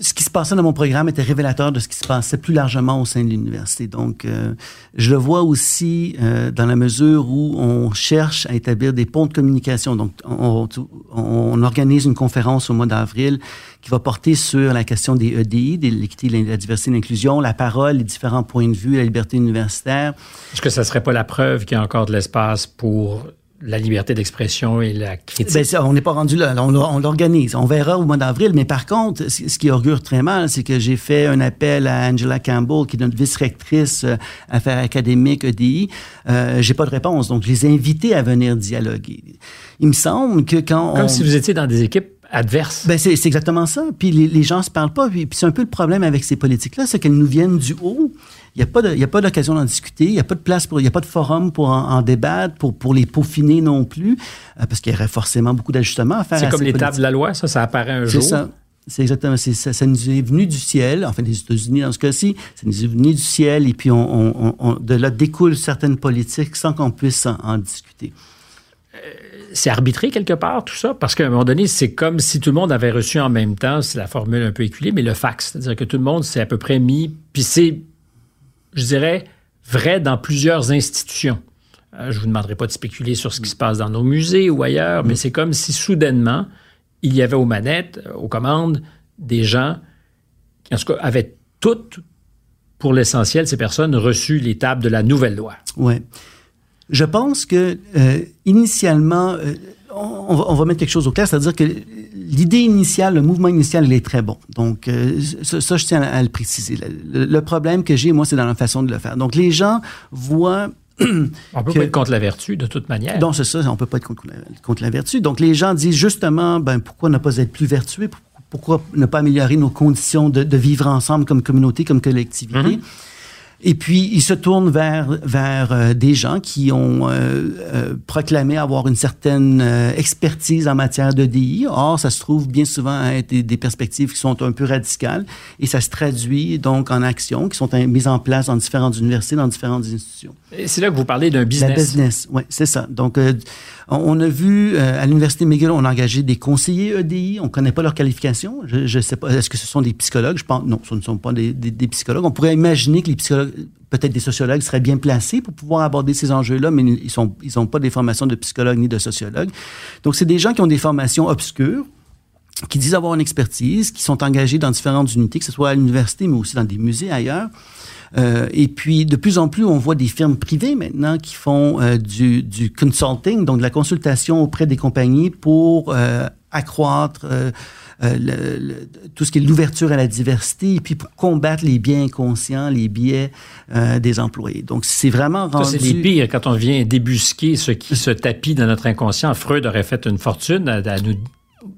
ce qui se passait dans mon programme était révélateur de ce qui se passait plus largement au sein de l'université. Donc, euh, je le vois aussi euh, dans la mesure où on cherche à établir des ponts de communication. Donc, on, on organise une conférence au mois d'avril qui va porter sur la question des EDI, de l'équité, la diversité et l'inclusion, la parole, les différents points de vue, la liberté universitaire. Est-ce que ça serait pas la preuve qu'il y a encore de l'espace pour la liberté d'expression et la critique. Ben, on n'est pas rendu là. On, l'organise. On verra au mois d'avril. Mais par contre, ce qui augure très mal, c'est que j'ai fait un appel à Angela Campbell, qui est notre vice-rectrice euh, affaires académiques EDI. Euh, j'ai pas de réponse. Donc, je les ai invités à venir dialoguer. Il me semble que quand Comme si vous étiez dans des équipes adverses. Ben c'est exactement ça. Puis les, les gens se parlent pas. Puis, puis c'est un peu le problème avec ces politiques-là, c'est qu'elles nous viennent du haut. Il n'y a pas d'occasion d'en discuter. Il n'y a pas de place pour, il n'y a pas de forum pour en, débattre, pour, pour les peaufiner non plus, euh, parce qu'il y aurait forcément beaucoup d'ajustements à faire. C'est comme l'étape de la loi, ça, ça apparaît un jour. C'est ça. c'est exactement. c'est- Ça, ça nous est venu du ciel, enfin des États-Unis dans ce cas-ci, ça nous est venu du ciel, et puis on, on- on- de là découlent certaines politiques sans qu'on puisse en, en discuter. C'est arbitré quelque part, tout ça? Parce qu'à un moment donné, c'est comme si tout le monde avait reçu en même temps, c'est la formule un peu éculée, mais le fax. C'est-à-dire que tout le monde s'est à peu près mis, puis c'est, je dirais, vrai dans plusieurs institutions. Euh, je vous demanderai pas de spéculer sur ce qui se passe dans nos musées ou ailleurs, mais c'est comme si soudainement, il y avait aux manettes, euh, aux commandes, des gens qui, en tout cas, avaient toutes, pour l'essentiel, ces personnes, reçu les tables de la nouvelle loi. Ouais. Je pense que euh, initialement, on, va, on va mettre quelque chose au clair, c'est-à-dire que l'idée initiale, le mouvement initial, il est très bon. Donc, euh, ça, ça, je tiens à, à le préciser. Le, problème que j'ai, moi, c'est dans la façon de le faire. Donc, les gens voient On peut Que- pas être contre la vertu, de toute manière. donc, c'est ça, on peut pas être contre la, contre la vertu. Donc, les gens disent justement, ben, pourquoi ne pas être plus vertueux? Pour- Pourquoi ne pas améliorer nos conditions de, de vivre ensemble comme communauté, comme collectivité? Et puis, ils se tournent vers, vers euh, des gens qui ont euh, euh, proclamé avoir une certaine euh, expertise en matière de DI. Or, ça se trouve bien souvent à être des, perspectives qui sont un peu radicales et ça se traduit donc en actions qui sont mises en place dans différentes universités, dans différentes institutions. Et C'est là que vous parlez d'un La business. business, oui, c'est ça. Donc, euh, on, a vu euh, à l'Université McGill, on a engagé des conseillers EDI. On ne connaît pas leurs qualifications. Je ne sais pas, est-ce que ce sont des psychologues? Je pense, non, ce ne sont pas des, des- psychologues. On pourrait imaginer que les psychologues, peut-être des sociologues, seraient bien placés pour pouvoir aborder ces enjeux-là, mais ils n'ont ils pas des formations de psychologues ni de sociologues. Donc, c'est des gens qui ont des formations obscures qui disent avoir une expertise, qui sont engagés dans différentes unités, que ce soit à l'université, mais aussi dans des musées ailleurs. Euh, et puis, de plus en plus, on voit des firmes privées maintenant qui font euh, du, du consulting, donc de la consultation auprès des compagnies pour euh, accroître le- le- tout ce qui est l'ouverture à la diversité et puis pour combattre les biais inconscients, les biais des employés. Donc, c'est vraiment rendu... c'est les pires quand on vient débusquer ce qui se tapit dans notre inconscient. Freud aurait fait une fortune à, à nous.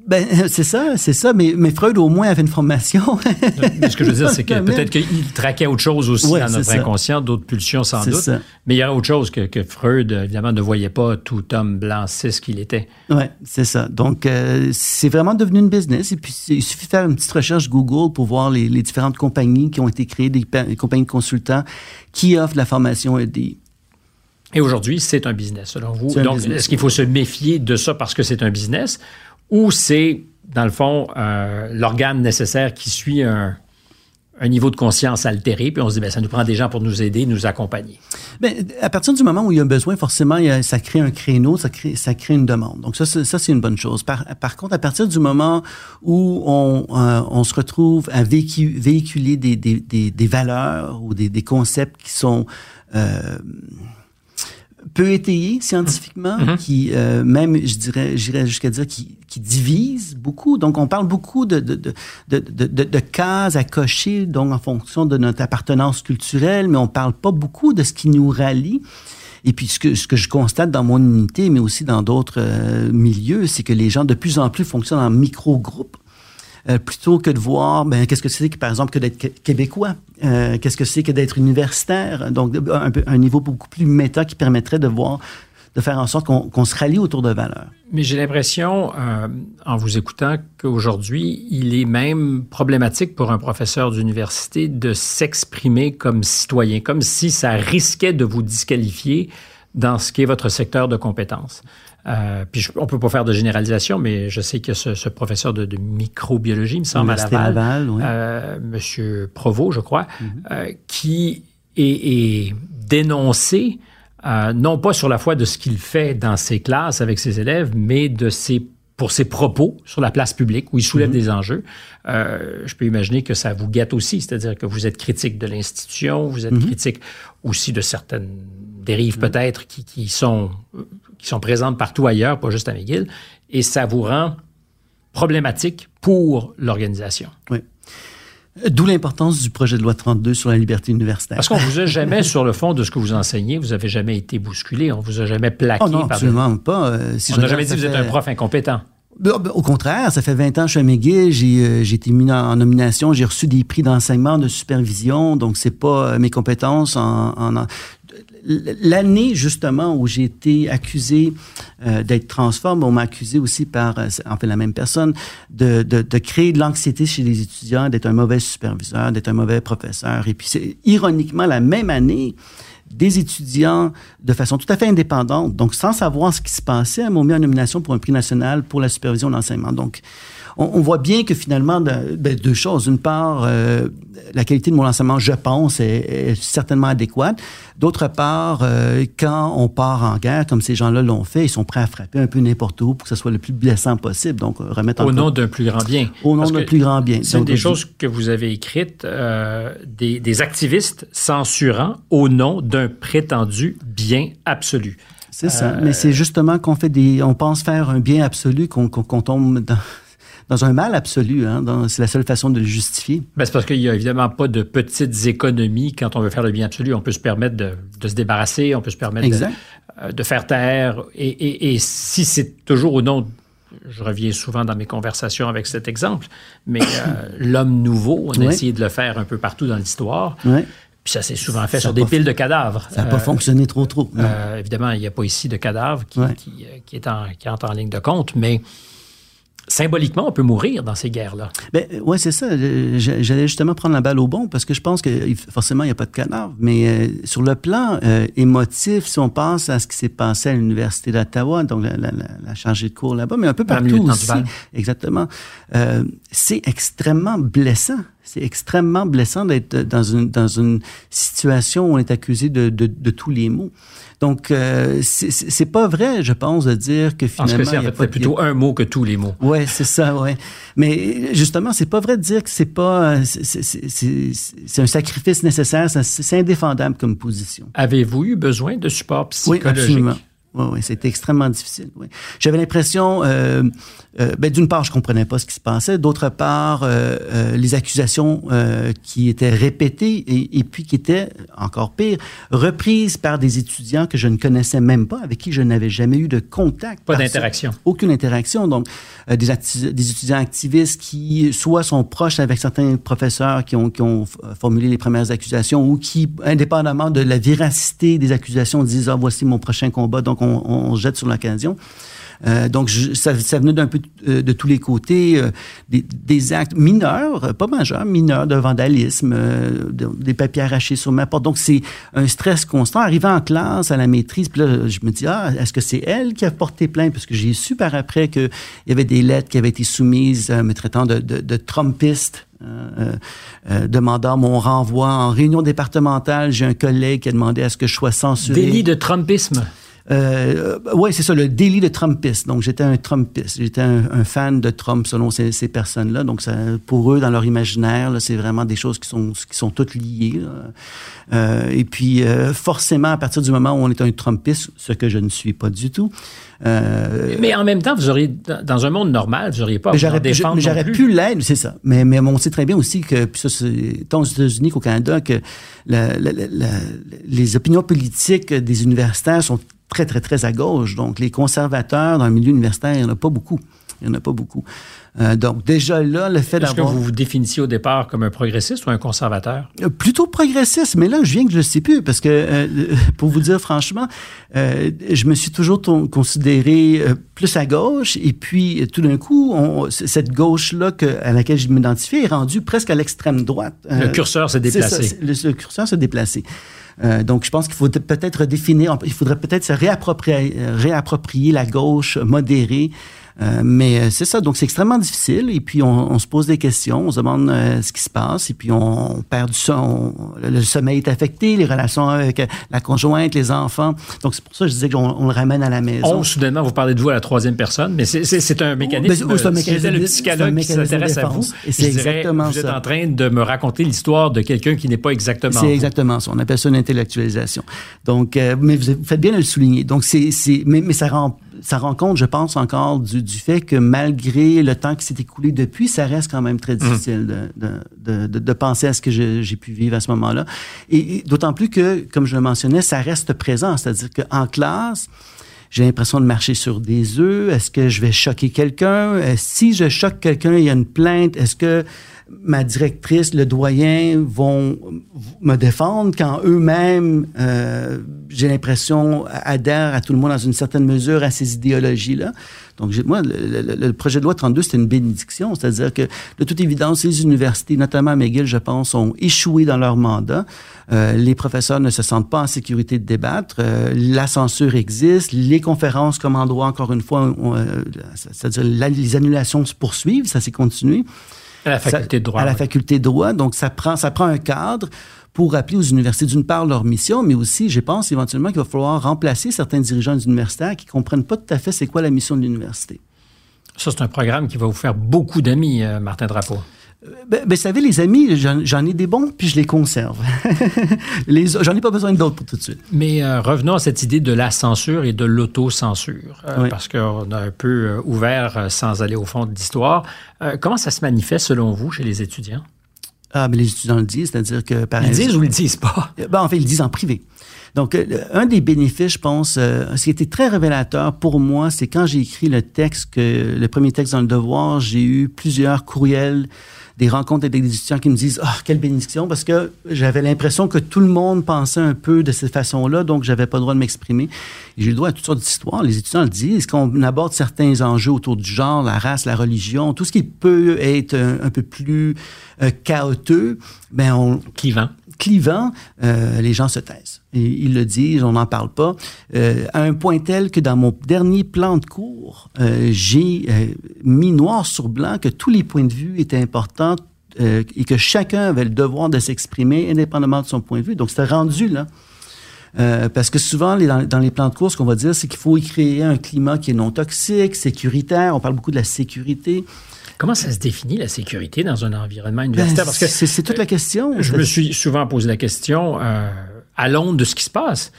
Ben, c'est ça, c'est ça. Mais, mais Freud, au moins, avait une formation. Mais ce que je veux dire, c'est que peut-être qu'il traquait autre chose aussi Ouais, dans notre inconscient, d'autres pulsions sans doute. ça. Mais il y aurait autre chose que, que Freud, évidemment, ne voyait pas tout homme blanc cis qu'il était. Oui, c'est ça. Donc, euh, c'est vraiment devenu une business. Et puis, il suffit de faire une petite recherche Google pour voir les, les différentes compagnies qui ont été créées, des, pa- des compagnies de consultants qui offrent la formation EDI. Et aujourd'hui, c'est un business, selon vous. Donc, est-ce qu'il faut se méfier de ça parce que c'est un business? Ou c'est, dans le fond, euh, l'organe nécessaire qui suit un, niveau de conscience altéré, puis on se dit, ben, ça nous prend des gens pour nous aider, nous accompagner. Ben, à partir du moment où il y a besoin, forcément, ça crée un créneau, ça crée, ça crée une demande. Donc, ça, ça, c'est une bonne chose. Par, par contre, à partir du moment où on, euh, on se retrouve à véhicu- véhiculer des, des, des, des valeurs ou des, des concepts qui sont euh, peu étayés scientifiquement, qui euh, même, je dirais, j'irais jusqu'à dire, qui, qui divisent beaucoup. Donc, on parle beaucoup de, de, de, de- de cases à cocher, donc en fonction de notre appartenance culturelle, mais on parle pas beaucoup de ce qui nous rallie. Et puis, ce que, ce que je constate dans mon unité, mais aussi dans d'autres euh, milieux, c'est que les gens de plus en plus fonctionnent en micro-groupes. Euh, plutôt que de voir, ben, qu'est-ce que c'est par exemple, que d'être qué- québécois, Euh, qu'est-ce que c'est que d'être universitaire, donc un, niveau beaucoup plus méta qui permettrait de voir, de faire en sorte qu'on qu'on se rallie autour de valeurs. Mais j'ai l'impression, euh, en vous écoutant, qu'aujourd'hui, il est même problématique pour un professeur d'université de s'exprimer comme citoyen, comme si ça risquait de vous disqualifier dans ce qui est votre secteur de compétences. Euh, puis je- on peut pas faire de généralisation, mais je sais que ce, ce professeur de, de microbiologie, il me semble, à Laval, Laval, oui. euh, Monsieur Provost, je crois, euh, qui est, est dénoncé non pas sur la foi de ce qu'il fait dans ses classes avec ses élèves, mais de ses pour ses propos sur la place publique où il soulève des enjeux. Euh, je peux imaginer que ça vous gâte aussi, c'est-à-dire que vous êtes critique de l'institution, vous êtes critique aussi de certaines dérives peut-être qui, qui sont qui sont présentes partout ailleurs, pas juste à McGill, et ça vous rend problématique pour l'organisation. Oui. D'où l'importance du projet de loi 32 sur la liberté universitaire. Parce qu'on vous a jamais, sur le fond de ce que vous enseignez, vous avez jamais été bousculé, on vous a jamais plaqué. Oh non, par absolument pas. Euh, si On n'a jamais dit que vous êtes un prof incompétent. Ben, ben, Au contraire, ça fait 20 ans que je suis à McGill, j'ai euh, été mis en, nomination, j'ai reçu des prix d'enseignement, de supervision, donc c'est pas euh, mes compétences en, en- en- l'année justement où j'ai été accusé euh, d'être transforme, on m'a accusé aussi par, euh, en fait la même personne, de, de, créer de l'anxiété chez les étudiants, d'être un mauvais superviseur, d'être un mauvais professeur. Et puis c'est ironiquement la même année des étudiants de façon tout à fait indépendante, donc sans savoir ce qui se passait, m'ont mis en nomination pour un prix national pour la supervision de l'enseignement. Donc, on, voit bien que finalement, ben, deux choses. D'une part, euh, la qualité de mon enseignement, je pense, est, certainement adéquate. D'autre part, euh, quand on part en guerre, comme ces gens-là l'ont fait, ils sont prêts à frapper un peu n'importe où pour que ce soit le plus blessant possible. Donc, remettre Au nom d'un plus grand bien. Au nom d'un plus grand bien. C'est une des choses que vous avez écrites, euh, des, des activistes censurant au nom d'un prétendu bien absolu. C'est ça. Mais c'est justement qu'on fait des, on pense faire un bien absolu qu'on tombe dans, dans un mal absolu. Hein, c'est la seule façon de le justifier. Ben, c'est parce qu'il n'y a évidemment pas de petites économies quand on veut faire le bien absolu. On peut se permettre de, de se débarrasser, on peut se permettre de, euh, de, faire taire. Et, et, et si c'est toujours au nom je reviens souvent dans mes conversations avec cet exemple, mais euh, l'homme nouveau, on a essayé de le faire un peu partout dans l'histoire. Puis ça s'est souvent fait sur des piles de cadavres. Ça n'a pas euh, fonctionné trop, trop. évidemment, il n'y a pas ici de cadavres qui, qui, qui, est en, qui entre en ligne de compte, mais symboliquement, on peut mourir dans ces guerres-là. Ben, oui, c'est ça. J'allais justement prendre la balle au bon parce que je pense que forcément, il n'y a pas de cadavre. Mais euh, sur le plan euh, émotif, si on pense à ce qui s'est passé à l'Université d'Ottawa, donc la, la, la, chargée de cours là-bas, mais un peu partout aussi. Exactement. Euh, c'est extrêmement blessant. C'est extrêmement blessant d'être dans une, dans une situation où on est accusé de, de, de tous les maux. Donc, euh, c'est pas vrai, je pense, de dire que finalement. En fait, c'est plutôt un mot que tous les mots. Oui, c'est ça, oui. Mais justement, c'est pas vrai de dire que c'est pas. C'est un sacrifice nécessaire, c'est indéfendable comme position. Avez-vous eu besoin de support psychologique? Oui, absolument. Oui, oui, c'était extrêmement difficile. J'avais l'impression, euh, euh, ben, d'une part, je comprenais pas ce qui se passait. D'autre part, euh, les accusations qui étaient répétées et, et, puis qui étaient, encore pire, reprises par des étudiants que je ne connaissais même pas, avec qui je n'avais jamais eu de contact. Pas d'interaction. Aucune interaction. Donc, des, des, étudiants activistes qui soit sont proches avec certains professeurs qui ont, qui ont formulé les premières accusations ou qui, indépendamment de la véracité des accusations, disent, ah, voici mon prochain combat. Donc, on, on jette sur l'occasion. Euh, donc, ça, venait d'un peu de, de, tous les côtés, euh, des, actes mineurs, pas majeurs, mineurs de vandalisme, euh, des papiers arrachés sur ma porte. Donc, c'est un stress constant. Arrivant en classe, à la maîtrise, puis là, je me dis, ah, est-ce que c'est elle qui a porté plainte? Parce que j'ai su par après qu'il y avait des lettres qui avaient été soumises me traitant de, de, de demandant mon renvoi en réunion départementale. J'ai un collègue qui a demandé à ce que je sois censuré. Délit de trumpisme. Euh, oui, c'est ça, le délit de Trumpiste. Donc, j'étais un Trumpiste. J'étais un, fan de Trump selon ces, ces personnes-là. Donc, ça, pour eux, dans leur imaginaire, c'est vraiment des choses qui sont, qui sont toutes liées. Euh, et puis, euh, forcément, à partir du moment où on est un Trumpiste, ce que je ne suis pas du tout, euh, mais en même temps, vous auriez, dans un monde normal, vous n'auriez pas à vous défendre. J'aurais pu l'être, c'est ça. Mais, mais on sait très bien aussi que, puis ça, c'est tant aux États-Unis qu'au Canada, que la, la, la, les opinions politiques des universitaires sont très, très, très à gauche. Donc, les conservateurs dans le milieu universitaire, il n'y en a pas beaucoup. Il n'y en a pas beaucoup. Euh, donc, déjà là, le fait d'avoir... Est-ce que vous vous définissiez au départ comme un progressiste ou un conservateur? Euh, plutôt progressiste, mais là, je viens que je ne sais plus, parce que, euh, pour vous dire franchement, je me suis toujours considéré plus à gauche, et puis, tout d'un coup, on, cette gauche-là à laquelle je m'identifiais est rendue presque à l'extrême droite. Le curseur s'est déplacé. le, le, curseur s'est déplacé. Euh, donc, je pense qu'il faut peut-être redéfinir, il faudrait peut-être se réapproprier, réapproprier la gauche modérée euh, mais euh, c'est ça, donc c'est extrêmement difficile. Et puis on, on, se pose des questions, on se demande euh, ce qui se passe, et puis on, perd du son, le sommeil est affecté, les relations avec la conjointe, les enfants. Donc c'est pour ça que je disais qu'on on le ramène à la maison. On, soudainement, vous parlez de vous à la troisième personne, mais c'est un mécanisme. c'est un mécanisme. le psychologue qui s'intéresse à vous. Et c'est exactement vous êtes en train de me raconter l'histoire de quelqu'un qui n'est pas exactement. C'est exactement ça. On appelle ça une intellectualisation. Donc, mais vous faites bien de le souligner. Donc c'est, mais, mais ça rend ça rend compte, je pense, encore du, du fait que malgré le temps qui s'est écoulé depuis, ça reste quand même très mmh. difficile de, de, de, de, penser à ce que j'ai pu vivre à ce moment-là. Et, d'autant plus que, comme je le mentionnais, ça reste présent. C'est-à-dire qu'en classe, j'ai l'impression de marcher sur des œufs. Est-ce que je vais choquer quelqu'un? Euh, si je choque quelqu'un, il y a une plainte. Est-ce que ma directrice, le doyen vont me défendre quand eux-mêmes, euh, j'ai l'impression, adhèrent à tout le monde dans une certaine mesure à ces idéologies-là. Donc, moi, le, projet de loi 32, c'est une bénédiction. C'est-à-dire que, de toute évidence, les universités, notamment McGill, je pense, ont échoué dans leur mandat. Euh, les professeurs ne se sentent pas en sécurité de débattre. Euh, la censure existe. Les conférences comme endroit, encore une fois, euh, c'est-à-dire les annulations se poursuivent. Ça s'est continué. À la faculté de droit. À la faculté de droit. Donc, ça prend, ça prend un cadre pour rappeler aux universités, d'une part, leur mission, mais aussi, je pense, éventuellement qu'il va falloir remplacer certains dirigeants universitaires qui ne comprennent pas tout à fait c'est quoi la mission de l'université. Ça, c'est un programme qui va vous faire beaucoup d'amis, euh, Martin Drapeau. Euh, ben, ben, vous savez, les amis, j'en ai des bons, puis je les conserve. j'en ai pas besoin d'autres pour tout de suite. Mais euh, revenons à cette idée de la censure et de l'autocensure, parce qu'on a un peu ouvert sans aller au fond de l'histoire. comment ça se manifeste, selon vous, chez les étudiants? Ah, mais les étudiants le disent, c'est-à-dire que par Ils disent ou ils le disent pas? Ben, en fait, ils le disent en privé. Donc, euh, un des bénéfices, je pense, euh, ce qui était très révélateur pour moi, c'est quand j'ai écrit le texte, que, le premier texte dans le devoir, j'ai eu plusieurs courriels des rencontres avec des étudiants qui me disent Ah, quelle bénédiction, parce que j'avais l'impression que tout le monde pensait un peu de cette façon-là, donc j'avais pas le droit de m'exprimer. J'ai le droit à toutes sortes d'histoires. Les étudiants le disent. Quand on aborde certains enjeux autour du genre, la race, la religion, tout ce qui peut être un, peu plus euh, chaotique, ben on. Clivant. Clivant, euh, les gens se taisent. Ils le disent, on n'en parle pas. Euh, à un point tel que dans mon dernier plan de cours, euh, j'ai mis noir sur blanc que tous les points de vue étaient importants et que chacun avait le devoir de s'exprimer indépendamment de son point de vue. Donc, c'était rendu là. Parce que souvent, dans, les plans de cours, ce qu'on va dire, c'est qu'il faut y créer un climat qui est non toxique, sécuritaire. On parle beaucoup de la sécurité. Comment ça se définit la sécurité dans un environnement universitaire? Ben, Parce que c'est toute la question. Je me suis souvent posé la question euh, à l'onde de ce qui se passe,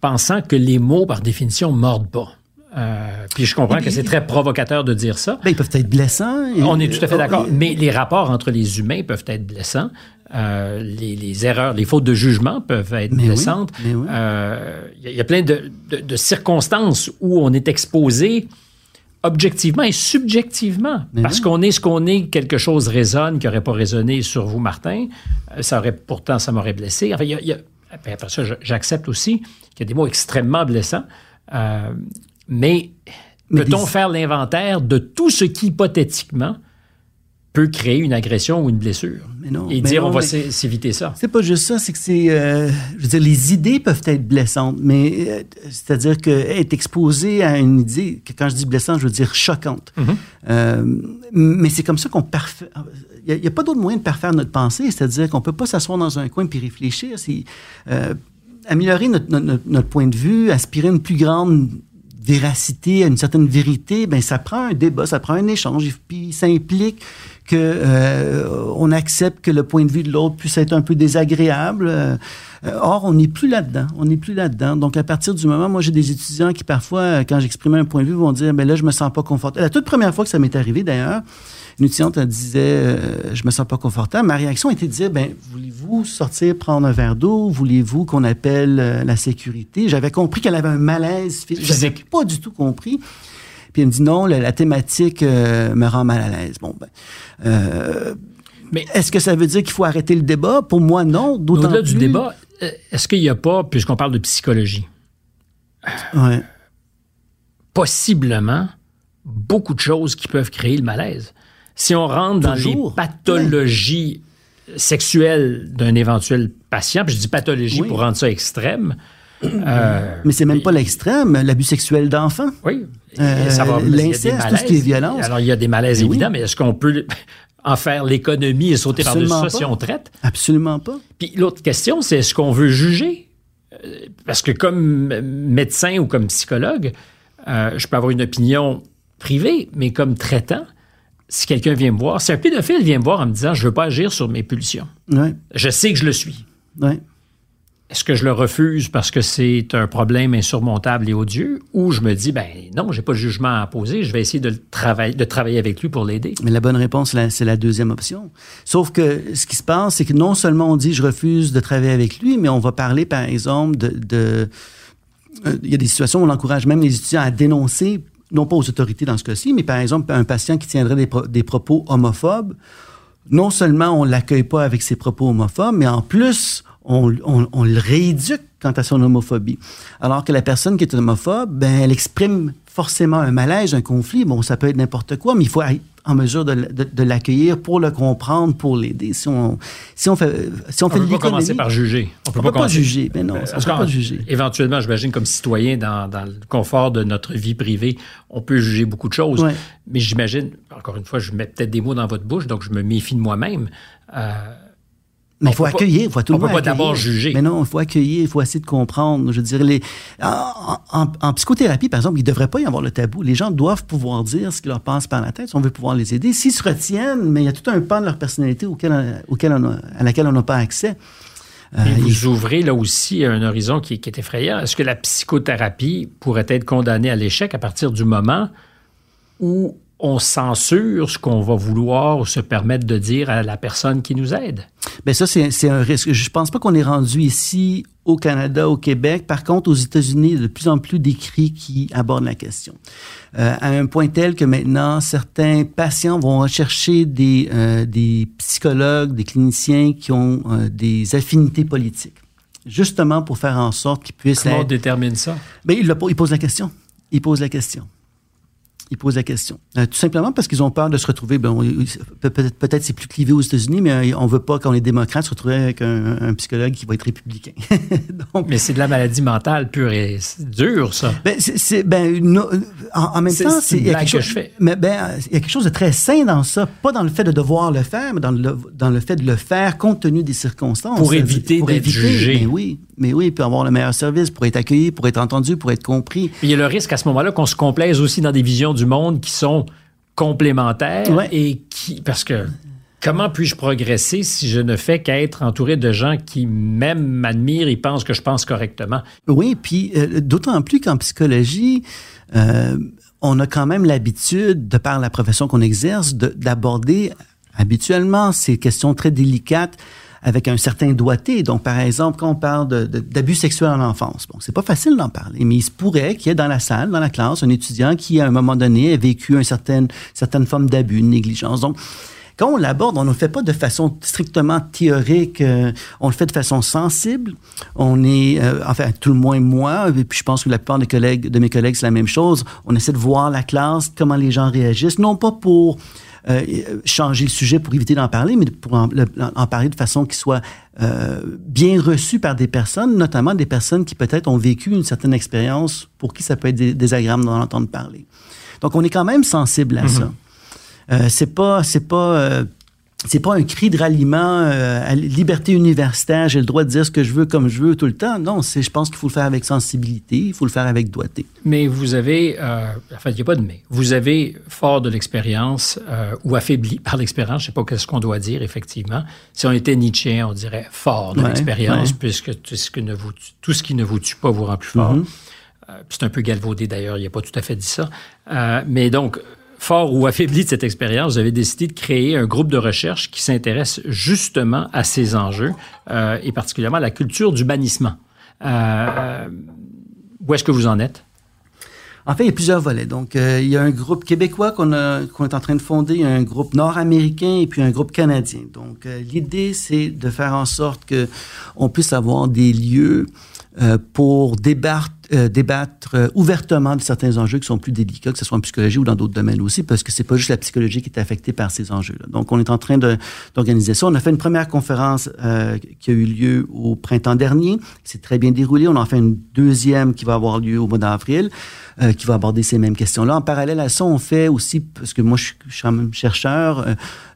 pensant que les mots, par définition, mordent pas. Euh, puis je comprends que c'est très provocateur de dire ça. Ben, ils peuvent être blessants. On est tout à fait d'accord. Mais les rapports entre les humains peuvent être blessants. Euh, les, les, erreurs, les fautes de jugement peuvent être mais blessantes. Il oui, euh, y, y, a plein de, de, de, circonstances où on est exposé objectivement et subjectivement. Parce qu'on est ce qu'on est, quelque chose résonne qui n'aurait pas résonné sur vous, Martin. Euh, ça aurait, pourtant, ça m'aurait blessé. Enfin, il y a, y a, après ça, j'accepte aussi qu'il y a des mots extrêmement blessants. Euh, mais, mais peut-on des... faire l'inventaire de tout ce qui, hypothétiquement, peut créer une agression ou une blessure. Mais non, et mais dire non, on va s'éviter ça. C'est pas juste ça, c'est que c'est. Euh, je veux dire, les idées peuvent être blessantes, mais euh, c'est-à-dire qu'être exposé à une idée, que quand je dis blessante, je veux dire choquante. Mm -hmm. euh, mais c'est comme ça qu'on parfait. Il n'y a, a, pas d'autre moyen de parfaire notre pensée, c'est-à-dire qu'on peut pas s'asseoir dans un coin puis réfléchir. C'est euh, améliorer notre, notre, notre, point de vue, aspirer une plus grande véracité, à une certaine vérité, ben ça prend un débat, ça prend un échange, puis ça implique que euh, on accepte que le point de vue de l'autre puisse être un peu désagréable. Euh, or, on n'est plus là-dedans. On n'est plus là-dedans. Donc, à partir du moment, moi, j'ai des étudiants qui parfois, quand j'exprimais un point de vue, vont dire, ben là, je me sens pas confortable. La toute première fois que ça m'est arrivé, d'ailleurs, une étudiante disait, euh, je me sens pas confortable. Ma réaction était de dire, ben, voulez-vous sortir prendre un verre d'eau? Voulez-vous qu'on appelle euh, la sécurité? J'avais compris qu'elle avait un malaise physique. J'avais pas du tout compris. Puis elle me dit non, la, la thématique euh, me rend mal à l'aise. Bon, ben, euh, mais est-ce que ça veut dire qu'il faut arrêter le débat? Pour moi, non. D'autant Au-delà plus... du débat, est-ce qu'il n'y a pas, puisqu'on parle de psychologie, ouais. possiblement beaucoup de choses qui peuvent créer le malaise. Si on rentre dans Toujours. les pathologies sexuelles d'un éventuel patient, puis je dis pathologie oui. pour rendre ça extrême, euh, mais c'est même pas l'extrême, l'abus sexuel d'enfants. Oui. Euh, L'inceste, tout ce qui est violence. Alors, il y a des malaises mais évidents, oui. mais est-ce qu'on peut en faire l'économie et sauter par-dessus ça si on traite? Absolument pas. Puis l'autre question, c'est est-ce qu'on veut juger? Euh, Parce que comme médecin ou comme psychologue, euh, je peux avoir une opinion privée, mais comme traitant, si quelqu'un vient me voir, si un pédophile vient me voir en me disant je veux pas agir sur mes pulsions, ouais. je sais que je le suis. Ouais. Est-ce que je le refuse parce que c'est un problème insurmontable et odieux ou je me dis, ben non, j'ai pas de jugement à poser, je vais essayer de, travailler, de travailler avec lui pour l'aider? Mais la bonne réponse, c'est la deuxième option. Sauf que ce qui se passe, c'est que non seulement on dit je refuse de travailler avec lui, mais on va parler, par exemple, de... de euh, il y a des situations où on encourage même les étudiants à dénoncer, non pas aux autorités dans ce cas-ci, mais par exemple, un patient qui tiendrait des, pro des propos homophobes, non seulement on l'accueille pas avec ses propos homophobes, mais en plus, on, on, le rééduque quant à son homophobie. Alors que la personne qui est homophobe, ben, elle exprime forcément un malaise, un conflit. Bon, ça peut être n'importe quoi, mais il faut en mesure de, de, de l'accueillir pour le comprendre, pour l'aider. Si on, si on fait, si on, On fait peut pas commencer par juger. On peut pas commencer- juger, mais non, Euh, on peut pas juger. Éventuellement, j'imagine, comme citoyen, dans, dans le confort de notre vie privée, on peut juger beaucoup de choses. Ouais. Mais j'imagine, encore une fois, je mets peut-être des mots dans votre bouche, donc je me méfie de moi-même. Euh, Mais il faut accueillir, il faut tout on le peut monde pas d'abord juger. Mais non, il faut accueillir, il faut essayer de comprendre. Je dirais, les, en, en- en psychothérapie, par exemple, il ne devrait pas y avoir le tabou. Les gens doivent pouvoir dire ce qui leur passe par la tête si on veut pouvoir les aider. S'ils se retiennent, mais il y a tout un pan de leur personnalité auquel, auquel on a- à laquelle on n'a pas accès. Euh, Et il- vous ouvrez là aussi un horizon qui, qui est effrayant. Est-ce que la psychothérapie pourrait être condamnée à l'échec à partir du moment où on censure ce qu'on va vouloir ou se permettre de dire à la personne qui nous aide? Ben ça, c'est c'est un risque. Je pense pas qu'on est rendu ici au Canada, au Québec. Par contre, aux États-Unis, il y a de plus en plus d'écrits qui abordent la question. Euh, à un point tel que maintenant, certains patients vont rechercher des, euh, des psychologues, des cliniciens qui ont euh, des affinités politiques, justement pour faire en sorte qu'ils puissent Comment on détermine ça? Ben, ils, le po- ils posent la question. Ils posent la question. Ils posent la question. Euh, tout simplement parce qu'ils ont peur de se retrouver. Ben, peut- peut-être peut-être c'est plus clivé aux États-Unis, mais on veut pas, quand on est démocrate, se retrouver avec un, un psychologue qui va être républicain. Donc, Mais c'est de la maladie mentale pure et dur, ça. ben, c'est, ben, no- en, en même temps, c'est une il y a blague quelque que chose- je fais. Mais ben, il y a quelque chose de très sain dans ça, pas dans le fait de devoir le faire, mais dans le, dans le fait de le faire compte tenu des circonstances. Pour éviter d'être jugé. Mais oui, mais oui, puis avoir le meilleur service, pour être accueilli, pour être entendu, pour être compris. Il y a le risque à ce moment-là qu'on se complaise aussi dans des visions du monde qui sont complémentaires Ouais. et qui. Parce que comment puis-je progresser si je ne fais qu'être entouré de gens qui même m'admirent et pensent que je pense correctement? Oui, puis euh, d'autant plus qu'en psychologie, euh, on a quand même l'habitude, de par la profession qu'on exerce, de- d'aborder habituellement ces questions très délicates avec un certain doigté. Donc, par exemple, quand on parle de- de- d'abus sexuels en enfance, bon, c'est pas facile d'en parler, mais il se pourrait qu'il y ait dans la salle, dans la classe, un étudiant qui, à un moment donné, a vécu une certaine, forme d'abus, une négligence. Donc, quand on l'aborde, on ne le fait pas de façon strictement théorique, euh, on le fait de façon sensible. On est, euh, enfin, tout le moins moi, et puis je pense que la plupart des collègues, de mes collègues, c'est la même chose. On essaie de voir la classe, comment les gens réagissent, non pas pour euh, changer le sujet pour éviter d'en parler, mais pour en, le- en parler de façon qui soit euh, bien reçue par des personnes, notamment des personnes qui peut-être ont vécu une certaine expérience pour qui ça peut être dé- désagréable d'en entendre parler. Donc, on est quand même sensible à ça. Euh, c'est pas, c'est pas, c'est pas un cri de ralliement euh, à liberté universitaire. J'ai le droit de dire ce que je veux comme je veux tout le temps. Non, c'est, je pense qu'il faut le faire avec sensibilité, il faut le faire avec doigté. Mais vous avez, euh, enfin, il n'y a pas de mais, vous avez fort de l'expérience euh, ou affaibli par l'expérience, je ne sais pas qu'est-ce qu'on doit dire, effectivement. Si on était Nietzsche, on dirait fort de Ouais, l'expérience, ouais. puisque tout ce, que ne vous, tue- tout ce qui ne vous tue pas vous rend plus fort. Mhm. Euh, c'est un peu galvaudé d'ailleurs, il n'a pas tout à fait dit ça. Mais donc, fort ou affaibli de cette expérience, avez décidé de créer un groupe de recherche qui s'intéresse justement à ces enjeux euh, et particulièrement à la culture du bannissement. Euh, euh, où est-ce que vous en êtes? En fait, il y a plusieurs volets. Donc, il y a un groupe québécois qu'on est en train de fonder, il y a un groupe nord-américain et puis un groupe canadien. Donc, l'idée, c'est de faire en sorte que on puisse avoir des lieux pour débattre, euh, débattre euh, ouvertement de certains enjeux qui sont plus délicats, que ce soit en psychologie ou dans d'autres domaines aussi, parce que c'est pas juste la psychologie qui est affectée par ces enjeux-là. Donc, on est en train d'organiser ça. On a fait une première conférence euh, qui a eu lieu au printemps dernier, s'est très bien déroulée. On en fait une deuxième qui va avoir lieu au mois d'avril, euh, qui va aborder ces mêmes questions-là. En parallèle à ça, on fait aussi, parce que moi, je, suis- quand même chercheur,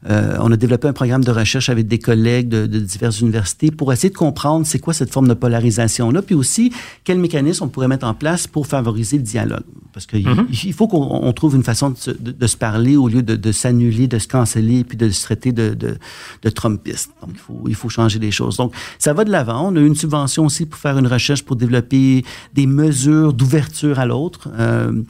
euh, on a développé un programme de recherche avec des collègues de, de diverses universités pour essayer de comprendre c'est quoi cette forme de polarisation-là, puis aussi quels mécanismes on pourrait mettre en place pour favoriser le dialogue. Parce qu'il il faut qu'on on trouve une façon de se, de- de se parler au lieu de, de s'annuler, de se canceller, puis de se traiter de, de. Donc, il faut, il faut changer les choses. Donc, ça va de l'avant. On a une subvention aussi pour faire une recherche pour développer des mesures d'ouverture à l'autre, euh,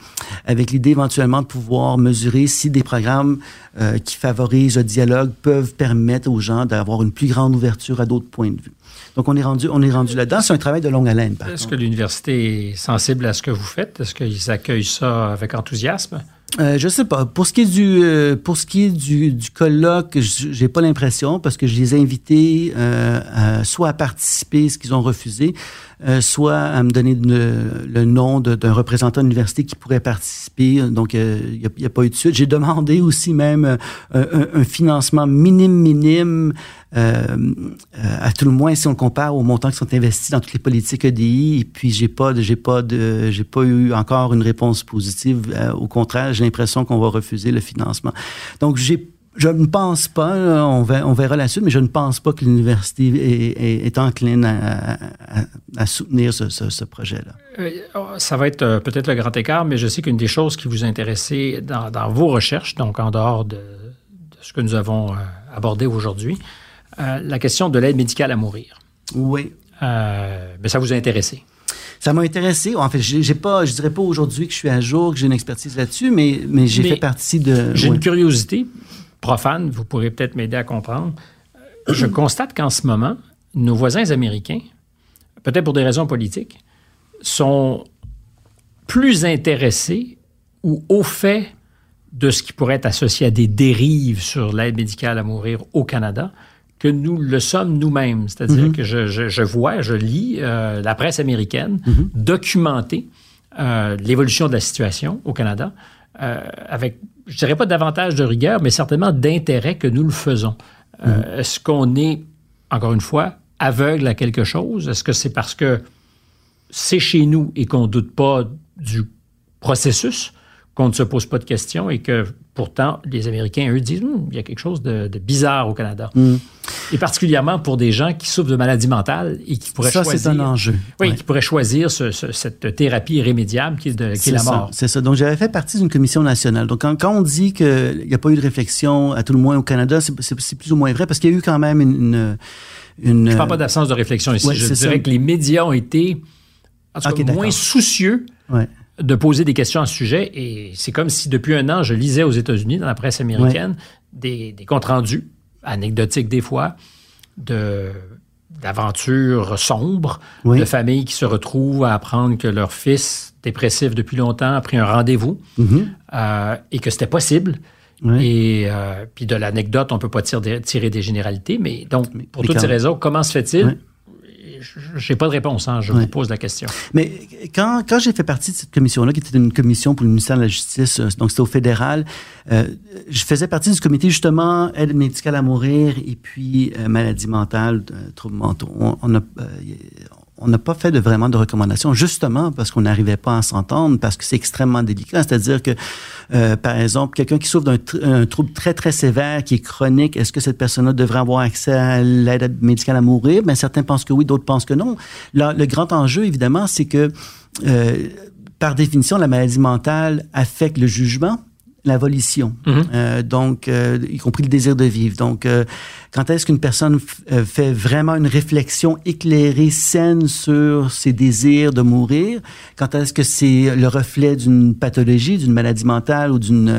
avec l'idée éventuellement de pouvoir mesurer si des programmes euh, qui favorisent le dialogue peuvent permettre aux gens d'avoir une plus grande ouverture à d'autres points de vue. Donc, on est rendu, on est rendu là-dedans. C'est un travail de longue haleine, par Est-ce que l'université est sensible à ce que vous faites? Est-ce qu'ils accueillent ça avec enthousiasme? Euh, je sais pas. Pour ce qui est du, euh, pour ce qui est du, du colloque, j'ai pas l'impression parce que je les ai invités euh, à- soit à participer, ce qu'ils ont refusé, euh, soit à me donner le, nom d'un représentant de l'université qui pourrait participer. Donc, euh, il n'y a, pas eu de suite. J'ai demandé aussi même euh, un, financement minime, minime, à tout le moins si on le compare aux montants qui sont investis dans toutes les politiques EDI. Et puis, j'ai pas, j'ai pas j'ai pas eu encore une réponse positive. Au contraire, j'ai l'impression qu'on va refuser le financement. Donc, j'ai je ne pense pas, on, verra, on verra la suite, mais je ne pense pas que l'université est, est, est encline à, à, à soutenir ce, ce, ce projet-là. Euh, Ça va être euh, peut-être le grand écart, mais je sais qu'une des choses qui vous intéressait dans, dans vos recherches, donc en dehors de, de ce que nous avons euh, abordé aujourd'hui, euh, la question de l'aide médicale à mourir. Oui. Euh, mais ça vous a intéressé? Ça m'a intéressé. En fait, j'ai pas, je dirais pas aujourd'hui que je suis à jour, que j'ai une expertise là-dessus, mais, mais j'ai fait partie de. J'ai une curiosité profane, vous pourrez peut-être m'aider à comprendre. Je constate qu'en ce moment, nos voisins américains, peut-être pour des raisons politiques, sont plus intéressés ou au fait de ce qui pourrait être associé à des dérives sur l'aide médicale à mourir au Canada que nous le sommes nous-mêmes. C'est-à-dire que je, je- je vois, je lis euh, la presse américaine documenter euh, l'évolution de la situation au Canada euh, avec, je dirais pas davantage de rigueur, mais certainement d'intérêt que nous le faisons. Euh, Est-ce qu'on est, encore une fois, aveugle à quelque chose? Est-ce que c'est parce que c'est chez nous et qu'on ne doute pas du processus, qu'on ne se pose pas de questions et que pourtant les Américains, eux, disent Hum, il y a quelque chose de, de bizarre au Canada. Et particulièrement pour des gens qui souffrent de maladies mentales et qui pourraient Ça, choisir. c'est un enjeu. Oui, Ouais. qui pourraient choisir ce- ce- cette thérapie irrémédiable qui est, de- qui est C'est la ça, mort. C'est ça. Donc, j'avais fait partie d'une commission nationale. Donc, quand, quand on dit qu'il n'y a pas eu de réflexion, à tout le moins au Canada, c'est- plus ou moins vrai parce qu'il y a eu quand même une. une, une- Je ne parle pas d'absence de réflexion ici. Ouais, je c'est dirais ça. que les médias ont été en tout cas, moins soucieux Ouais. De poser des questions à ce sujet. Et c'est comme si depuis un an, je lisais aux États-Unis, dans la presse américaine, des, des comptes rendus, anecdotiques des fois, de d'aventures sombres, Oui. de familles qui se retrouvent à apprendre que leur fils, dépressif depuis longtemps, a pris un rendez-vous Mhm. euh, et que c'était possible. Oui. Et euh, puis de l'anecdote, on ne peut pas tirer, tirer des généralités. Mais donc, pour mais toutes ces raisons, comment se fait-il? Je n'ai pas de réponse. hein, je Ouais. vous pose la question. Mais quand, quand j'ai fait partie de cette commission-là, qui était une commission pour le ministère de la Justice, euh, donc c'était au fédéral, euh, je faisais partie du comité justement aide médicale à mourir et puis euh, maladie mentale, euh, troubles mentaux. On on a, on n'a pas fait de vraiment de recommandations, justement parce qu'on n'arrivait pas à s'entendre, parce que c'est extrêmement délicat. C'est-à-dire que, euh, par exemple, quelqu'un qui souffre d'un tr- un trouble très, très sévère, qui est chronique, est-ce que cette personne-là devrait avoir accès à l'aide médicale à mourir? Ben, certains pensent que oui, d'autres pensent que non. Le grand enjeu, évidemment, c'est que, euh, par définition, la maladie mentale affecte le jugement, la volition, Euh, donc euh, y compris le désir de vivre. Donc, euh, quand est-ce qu'une personne fait vraiment une réflexion éclairée, saine sur ses désirs de mourir? Quand est-ce que c'est le reflet d'une pathologie, d'une maladie mentale ou d'une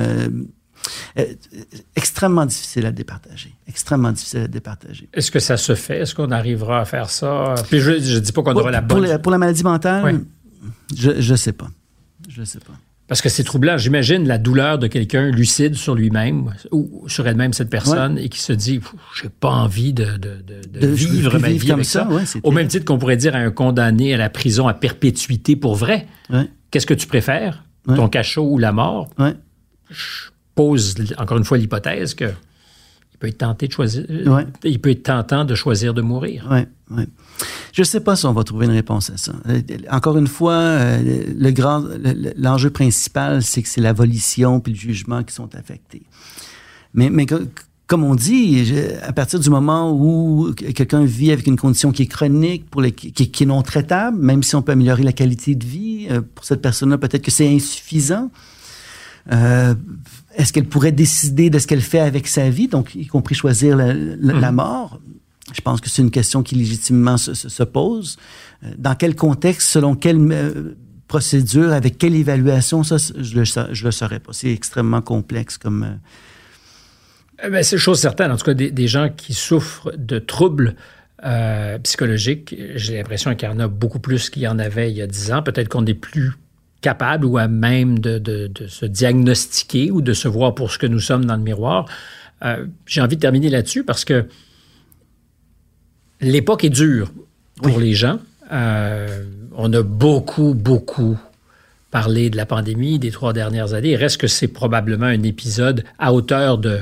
extrêmement difficile à départager, extrêmement difficile à départager. Est-ce que ça se fait? Est-ce qu'on arrivera à faire ça? Puis je ne dis pas qu'on aura la pour, bonne... la, pour la maladie mentale, Ouais. je je sais pas, je sais pas. Parce que c'est troublant. J'imagine la douleur de quelqu'un lucide sur lui-même ou sur elle-même, cette personne, et qui se dit J'ai pas envie de, de- de- de De- je veux vivre ma vie comme avec ça, ça. ouais, c'est Au même titre qu'on pourrait dire à un condamné à la prison à perpétuité pour vrai Ouais, Qu'est-ce que tu préfères? Ton cachot ou la mort? Ouais. Pose encore une fois l'hypothèse que il peut être tenté de choisir. Ouais. Il peut être tentant de choisir de mourir. Oui, oui. Je ne sais pas si on va trouver une réponse à ça. Euh, Encore une fois, euh, le grand, le- l'enjeu principal, c'est que c'est la volition puis le jugement qui sont affectés. Mais, mais co- comme on dit, à partir du moment où quelqu'un vit avec une condition qui est chronique, pour les, qui, qui est non traitable, même si on peut améliorer la qualité de vie, euh, pour cette personne-là, peut-être que c'est insuffisant. Euh, Est-ce qu'elle pourrait décider de ce qu'elle fait avec sa vie, donc y compris choisir la, la- la mort? Je pense que c'est une question qui légitimement se, se- se pose. Euh, Dans quel contexte, selon quelle euh, procédure, avec quelle évaluation, ça, je le, je le saurais pas. C'est extrêmement complexe comme... euh, ben, c'est chose certaine. En tout cas, des, des gens qui souffrent de troubles euh, psychologiques, j'ai l'impression qu'il y en a beaucoup plus qu'il y en avait il y a 10 ans. Peut-être qu'on est plus capable ou à même de, de, de, se diagnostiquer ou de se voir pour ce que nous sommes dans le miroir. Euh, J'ai envie de terminer là-dessus parce que l'époque est dure pour oui. les gens. Euh, on a beaucoup, beaucoup parlé de la pandémie des trois dernières années. Il reste que c'est probablement un épisode à hauteur de,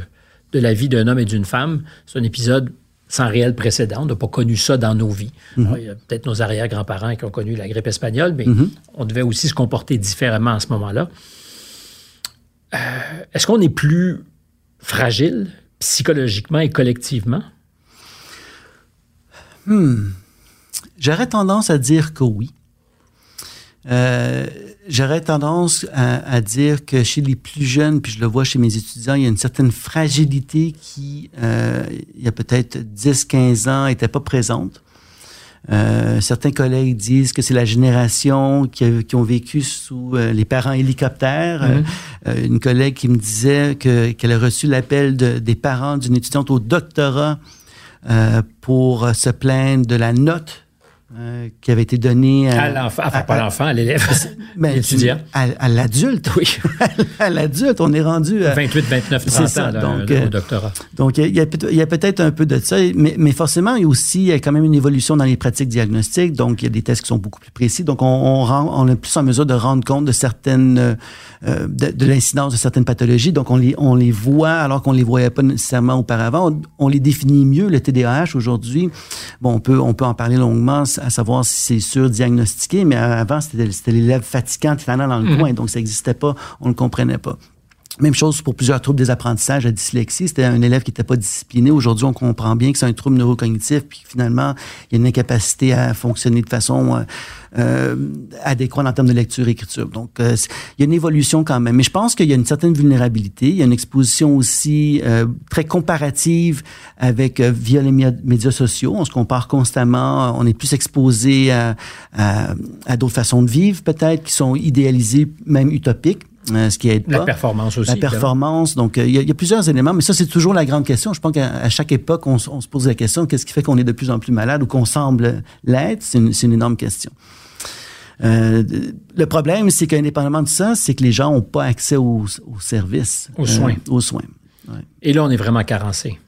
de la vie d'un homme et d'une femme. C'est un épisode sans réel précédent. On n'a pas connu ça dans nos vies. Mm -hmm. Il y a peut-être nos arrière-grands-parents qui ont connu la grippe espagnole, mais mm -hmm. on devait aussi se comporter différemment à ce moment-là. Euh, Est-ce qu'on est plus fragile psychologiquement et collectivement? Hmm. J'aurais tendance à dire que oui. Euh, J'aurais tendance à, à, dire que chez les plus jeunes, puis je le vois chez mes étudiants, il y a une certaine fragilité qui, euh, il y a peut-être 10-15 ans, n'était pas présente. Euh, certains collègues disent que c'est la génération qui, a, qui, ont vécu sous euh, les parents hélicoptères. Mm -hmm. une collègue qui me disait que qu'elle a reçu l'appel de, des parents d'une étudiante au doctorat pour se plaindre de la note euh, qui avait été donné à, à l'enfant, enfin, pas l'enfant, à l'élève, ben, l'étudiant. À, à l'adulte, oui. à l'adulte, on est rendu à 28, 29, 30 ça, ans là, donc, au doctorat. Donc, il y a, peut-être un peu de ça, mais, mais, forcément, il y a aussi il y a quand même une évolution dans les pratiques diagnostiques. Donc, il y a des tests qui sont beaucoup plus précis. Donc, on, on, rend, on est plus en mesure de rendre compte de certaines, euh, de, de l'incidence de certaines pathologies. Donc, on les, on les voit alors qu'on les voyait pas nécessairement auparavant. On, on les définit mieux. Le TDAH aujourd'hui, bon, on peut, on peut en parler longuement à savoir si c'est surdiagnostiqué, mais avant, c'était l'élève fatigant, tannant dans le mmh. coin, donc ça n'existait pas, on ne le comprenait pas. Même chose pour plusieurs troubles des apprentissages, la dyslexie. C'était un élève qui n'était pas discipliné. Aujourd'hui, on comprend bien que c'est un trouble neurocognitif, puis finalement, il y a une incapacité à fonctionner de façon euh, euh, adéquate en termes de lecture-écriture. Donc, euh, il y a une évolution quand même. Mais je pense qu'il y a une certaine vulnérabilité. Il y a une exposition aussi euh, très comparative avec euh, via les médias sociaux. On se compare constamment. On est plus exposé à, à, à d'autres façons de vivre, peut-être, qui sont idéalisées, même utopiques. Euh, ce qui aide la pas. performance aussi. La performance. Donc, il euh, y, y, a plusieurs éléments, mais ça, c'est toujours la grande question. Je pense qu'à chaque époque, on, on, se pose la question qu'est-ce qui fait qu'on est de plus en plus malade ou qu'on semble l'être? C'est une, une, énorme question. Euh, le problème, c'est qu'indépendamment de ça, c'est que les gens n'ont pas accès aux, aux services. Aux soins. aux soins. Ouais. Et là, on est vraiment carencé.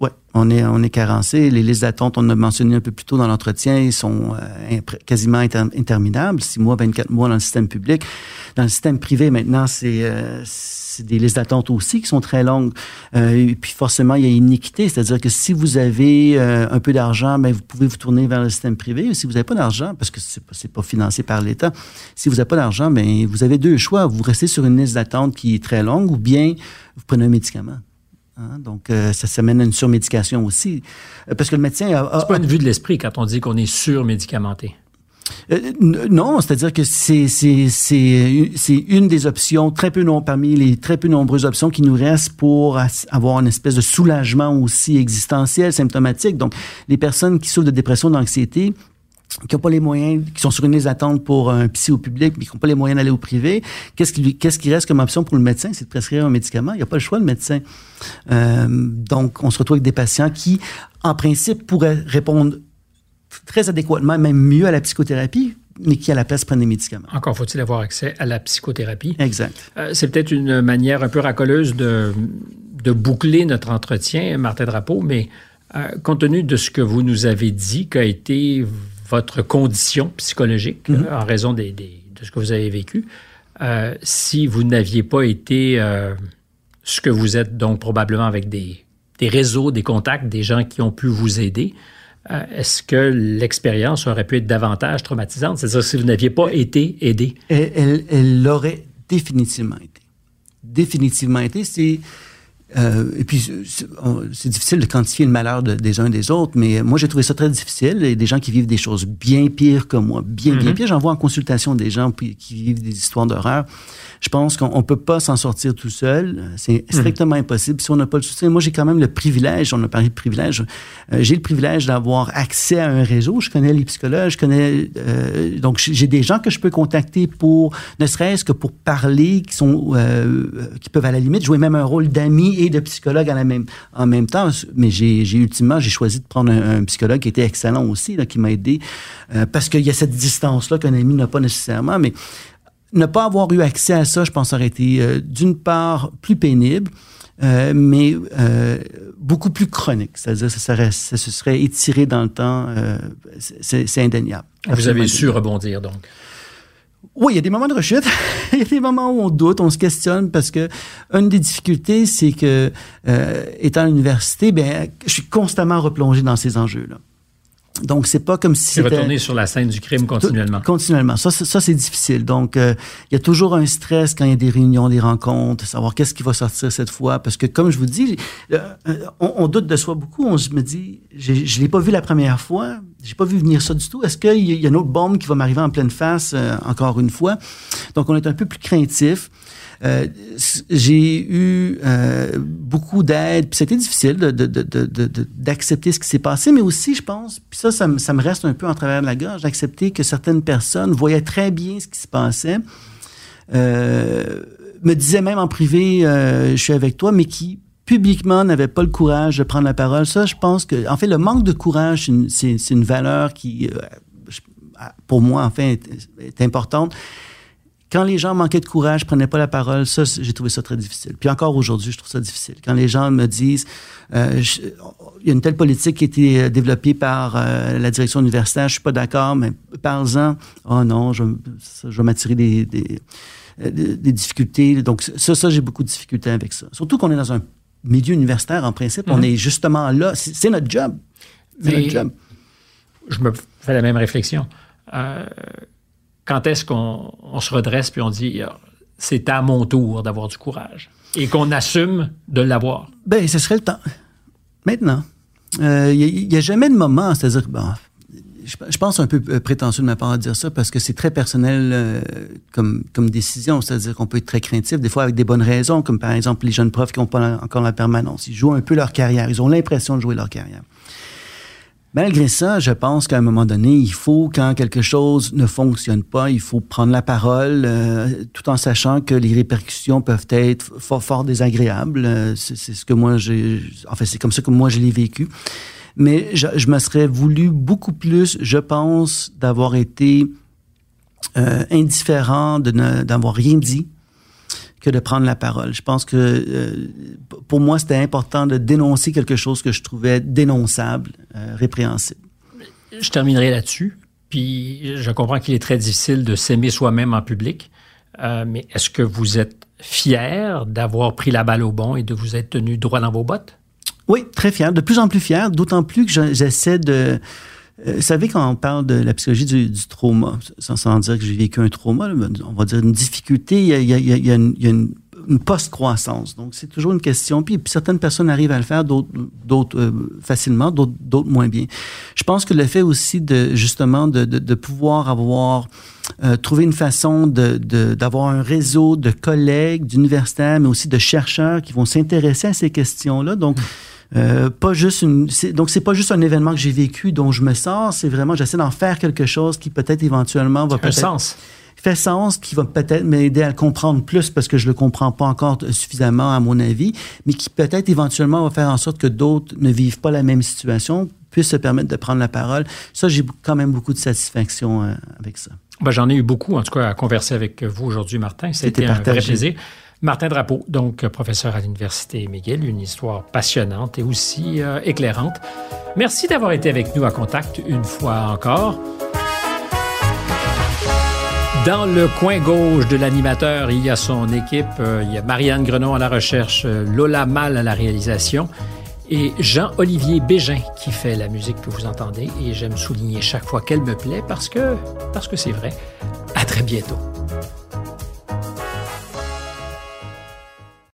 Oui, on est, on est carencé. Les listes d'attente, on a mentionné un peu plus tôt dans l'entretien, ils sont euh, quasiment inter interminables, 6 mois, 24 mois dans le système public. Dans le système privé, maintenant, c'est euh, des listes d'attente aussi qui sont très longues. Euh, et puis forcément, il y a une inéquité, c'est-à-dire que si vous avez euh, un peu d'argent, ben, vous pouvez vous tourner vers le système privé. Si vous n'avez pas d'argent, parce que c'est pas, pas financé par l'État, si vous n'avez pas d'argent, ben, vous avez deux choix. Vous restez sur une liste d'attente qui est très longue ou bien vous prenez un médicament. Hein? Donc, euh, ça, ça mène à une surmédication aussi. Euh, parce que le médecin a... a c'est pas une vue de l'esprit quand on dit qu'on est surmédicamenté. Euh, non, c'est-à-dire que c'est c'est une des options très peu non parmi les très peu nombreuses options qui nous restent pour avoir une espèce de soulagement aussi existentiel, symptomatique. Donc, les personnes qui souffrent de dépression, d'anxiété, qui n'ont pas les moyens, qui sont sur une liste d'attente pour un psy au public, mais qui n'ont pas les moyens d'aller au privé, qu'est-ce qui, qu'est-ce qui reste comme option pour le médecin? C'est de prescrire un médicament. Il n'y a pas le choix, le médecin. Euh, donc, on se retrouve avec des patients qui, en principe, pourraient répondre très adéquatement, même mieux à la psychothérapie, mais qui à la place prennent des médicaments. Encore faut-il avoir accès à la psychothérapie. Exact. Euh, c'est peut-être une manière un peu racoleuse de, de boucler notre entretien, Martin Drapeau, mais euh, compte tenu de ce que vous nous avez dit, qu'a été votre condition psychologique mm -hmm. en raison des, des, de ce que vous avez vécu, euh, si vous n'aviez pas été euh, ce que vous êtes, donc probablement avec des, des réseaux, des contacts, des gens qui ont pu vous aider, euh, est-ce que l'expérience aurait pu être davantage traumatisante? C'est-à-dire si vous n'aviez pas été aidé? Elle l'aurait définitivement été. Définitivement été. C'est euh, et puis, c'est difficile de quantifier le malheur de, des uns des autres, mais moi, j'ai trouvé ça très difficile. Il y a des gens qui vivent des choses bien pires que moi, bien, mm -hmm. bien pires. J'en vois en consultation des gens qui vivent des histoires d'horreur. Je pense qu'on ne peut pas s'en sortir tout seul. C'est strictement mmh. impossible si on n'a pas le soutien. Moi, j'ai quand même le privilège, on a parlé de privilège, euh, j'ai le privilège d'avoir accès à un réseau. Je connais les psychologues, je connais... Euh, donc, j'ai des gens que je peux contacter pour, ne serait-ce que pour parler, qui sont euh, qui peuvent à la limite jouer même un rôle d'ami et de psychologue à la même, en même temps. Mais j'ai ultimement, j'ai choisi de prendre un, un, psychologue qui était excellent aussi, là, qui m'a aidé, euh, parce qu'il y a cette distance-là qu'un ami n'a pas nécessairement. Mais ne pas avoir eu accès à ça, je pense, aurait été euh, d'une part plus pénible, euh, mais euh, beaucoup plus chronique. C'est-à-dire ça, serait, ça se serait étiré dans le temps. Euh, c'est c'est indéniable. Vous avez su rebondir, donc? Oui, il y a des moments de rechute. il y a des moments où on doute, on se questionne parce que une des difficultés, c'est que euh, étant à l'université, ben, je suis constamment replongé dans ces enjeux-là. Donc, c'est pas comme si C'est retourner sur la scène du crime continuellement. Continuellement. Ça, ça c'est difficile. Donc, euh, il y a toujours un stress quand il y a des réunions, des rencontres, savoir qu'est-ce qui va sortir cette fois. Parce que, comme je vous dis, euh, euh, on, on doute de soi beaucoup. On se me dit, je l'ai pas vu la première fois. J'ai pas vu venir ça du tout. Est-ce qu'il y a- il y a une autre bombe qui va m'arriver en pleine face euh, encore une fois? Donc, on est un peu plus craintif. Euh, j'ai eu euh, beaucoup d'aide, puis c'était difficile d'accepter ce qui s'est passé, mais aussi, je pense, puis ça, ça, me- reste un peu en travers de la gorge, d'accepter que certaines personnes voyaient très bien ce qui se passait, euh, me disaient même en privé, je suis avec toi, mais qui publiquement n'avaient pas le courage de prendre la parole. Ça, je pense que, en fait, le manque de courage, c'est une, valeur qui, pour moi, enfin, est, est importante quand les gens manquaient de courage, prenaient pas la parole, ça, j'ai trouvé ça très difficile. Puis encore aujourd'hui, je trouve ça difficile. Quand les gens me disent, euh, je- il y a une telle politique qui a été euh, développée par euh, la direction universitaire, je suis pas d'accord, mais parle-en. Oh non, je, vais m'attirer des, des, des- des difficultés. Donc ça, ça, j'ai beaucoup de difficultés avec ça. Surtout qu'on est dans un milieu universitaire, en principe. On est justement là. C'est notre job. C'est notre job. Je me fais la même réflexion. Euh, quand est-ce qu'on on se redresse puis on dit ah, c'est à mon tour d'avoir du courage et qu'on assume de l'avoir? Ben, ce serait le temps. Maintenant. Il n'y a, jamais de moment, c'est-à-dire bon, je, je pense un peu euh, prétentieux de ma part à dire ça parce que c'est très personnel euh, comme, comme décision, c'est-à-dire qu'on peut être très craintif, des fois avec des bonnes raisons, comme par exemple les jeunes profs qui n'ont pas encore la permanence. Ils jouent un peu leur carrière, ils ont l'impression de jouer leur carrière. Malgré ça, je pense qu'à un moment donné, il faut, quand quelque chose ne fonctionne pas, il faut prendre la parole, euh, tout en sachant que les répercussions peuvent être fort, fort désagréables. Euh, c'est ce que moi, j'ai, en fait, c'est comme ça que moi je l'ai vécu. Mais je, je me serais voulu beaucoup plus, je pense, d'avoir été euh, indifférent, de ne- d'avoir rien dit que de prendre la parole. Je pense que euh, pour moi, c'était important de dénoncer quelque chose que je trouvais dénonçable, euh, répréhensible. Je terminerai là-dessus. Puis je comprends qu'il est très difficile de s'aimer soi-même en public. Euh, mais est-ce que vous êtes fier d'avoir pris la balle au bon et de vous être tenu droit dans vos bottes? Oui, très fier, de plus en plus fier, d'autant plus que je- j'essaie de... Euh, vous savez, quand on parle de la psychologie du, trauma, sans, dire que j'ai vécu un trauma, on va dire une difficulté, il y a, une, post-croissance. Donc, c'est toujours une question. Puis, certaines personnes arrivent à le faire, d'autres euh, facilement, d'autres moins bien. Je pense que le fait aussi de, justement, de, pouvoir avoir euh, trouvé une façon d'avoir un réseau de collègues, d'universitaires, mais aussi de chercheurs qui vont s'intéresser à ces questions-là. Donc, euh, pas juste une, donc c'est pas juste un événement que j'ai vécu dont je me sors, c'est vraiment j'essaie d'en faire quelque chose qui peut-être éventuellement va peut-être sens. fait sens, qui va peut-être m'aider à le comprendre plus parce que je le comprends pas encore suffisamment à mon avis, mais qui peut-être éventuellement va faire en sorte que d'autres ne vivent pas la même situation puissent se permettre de prendre la parole. Ça, j'ai quand même beaucoup de satisfaction euh, avec ça. Ben, J'en ai eu beaucoup, en tout cas, à converser avec vous aujourd'hui, Martin. C'était un vrai plaisir. Martin Drapeau, donc professeur à l'Université McGill, une histoire passionnante et aussi euh, éclairante. Merci d'avoir été avec nous à Contact une fois encore. Dans le coin gauche de l'animateur, il y a son équipe. Euh, il y a Marianne Grenon à la recherche, euh, Lola Mal à la réalisation et Jean-Olivier Bégin qui fait la musique que vous entendez. Et j'aime souligner chaque fois qu'elle me plaît parce que parce que c'est vrai. À très bientôt.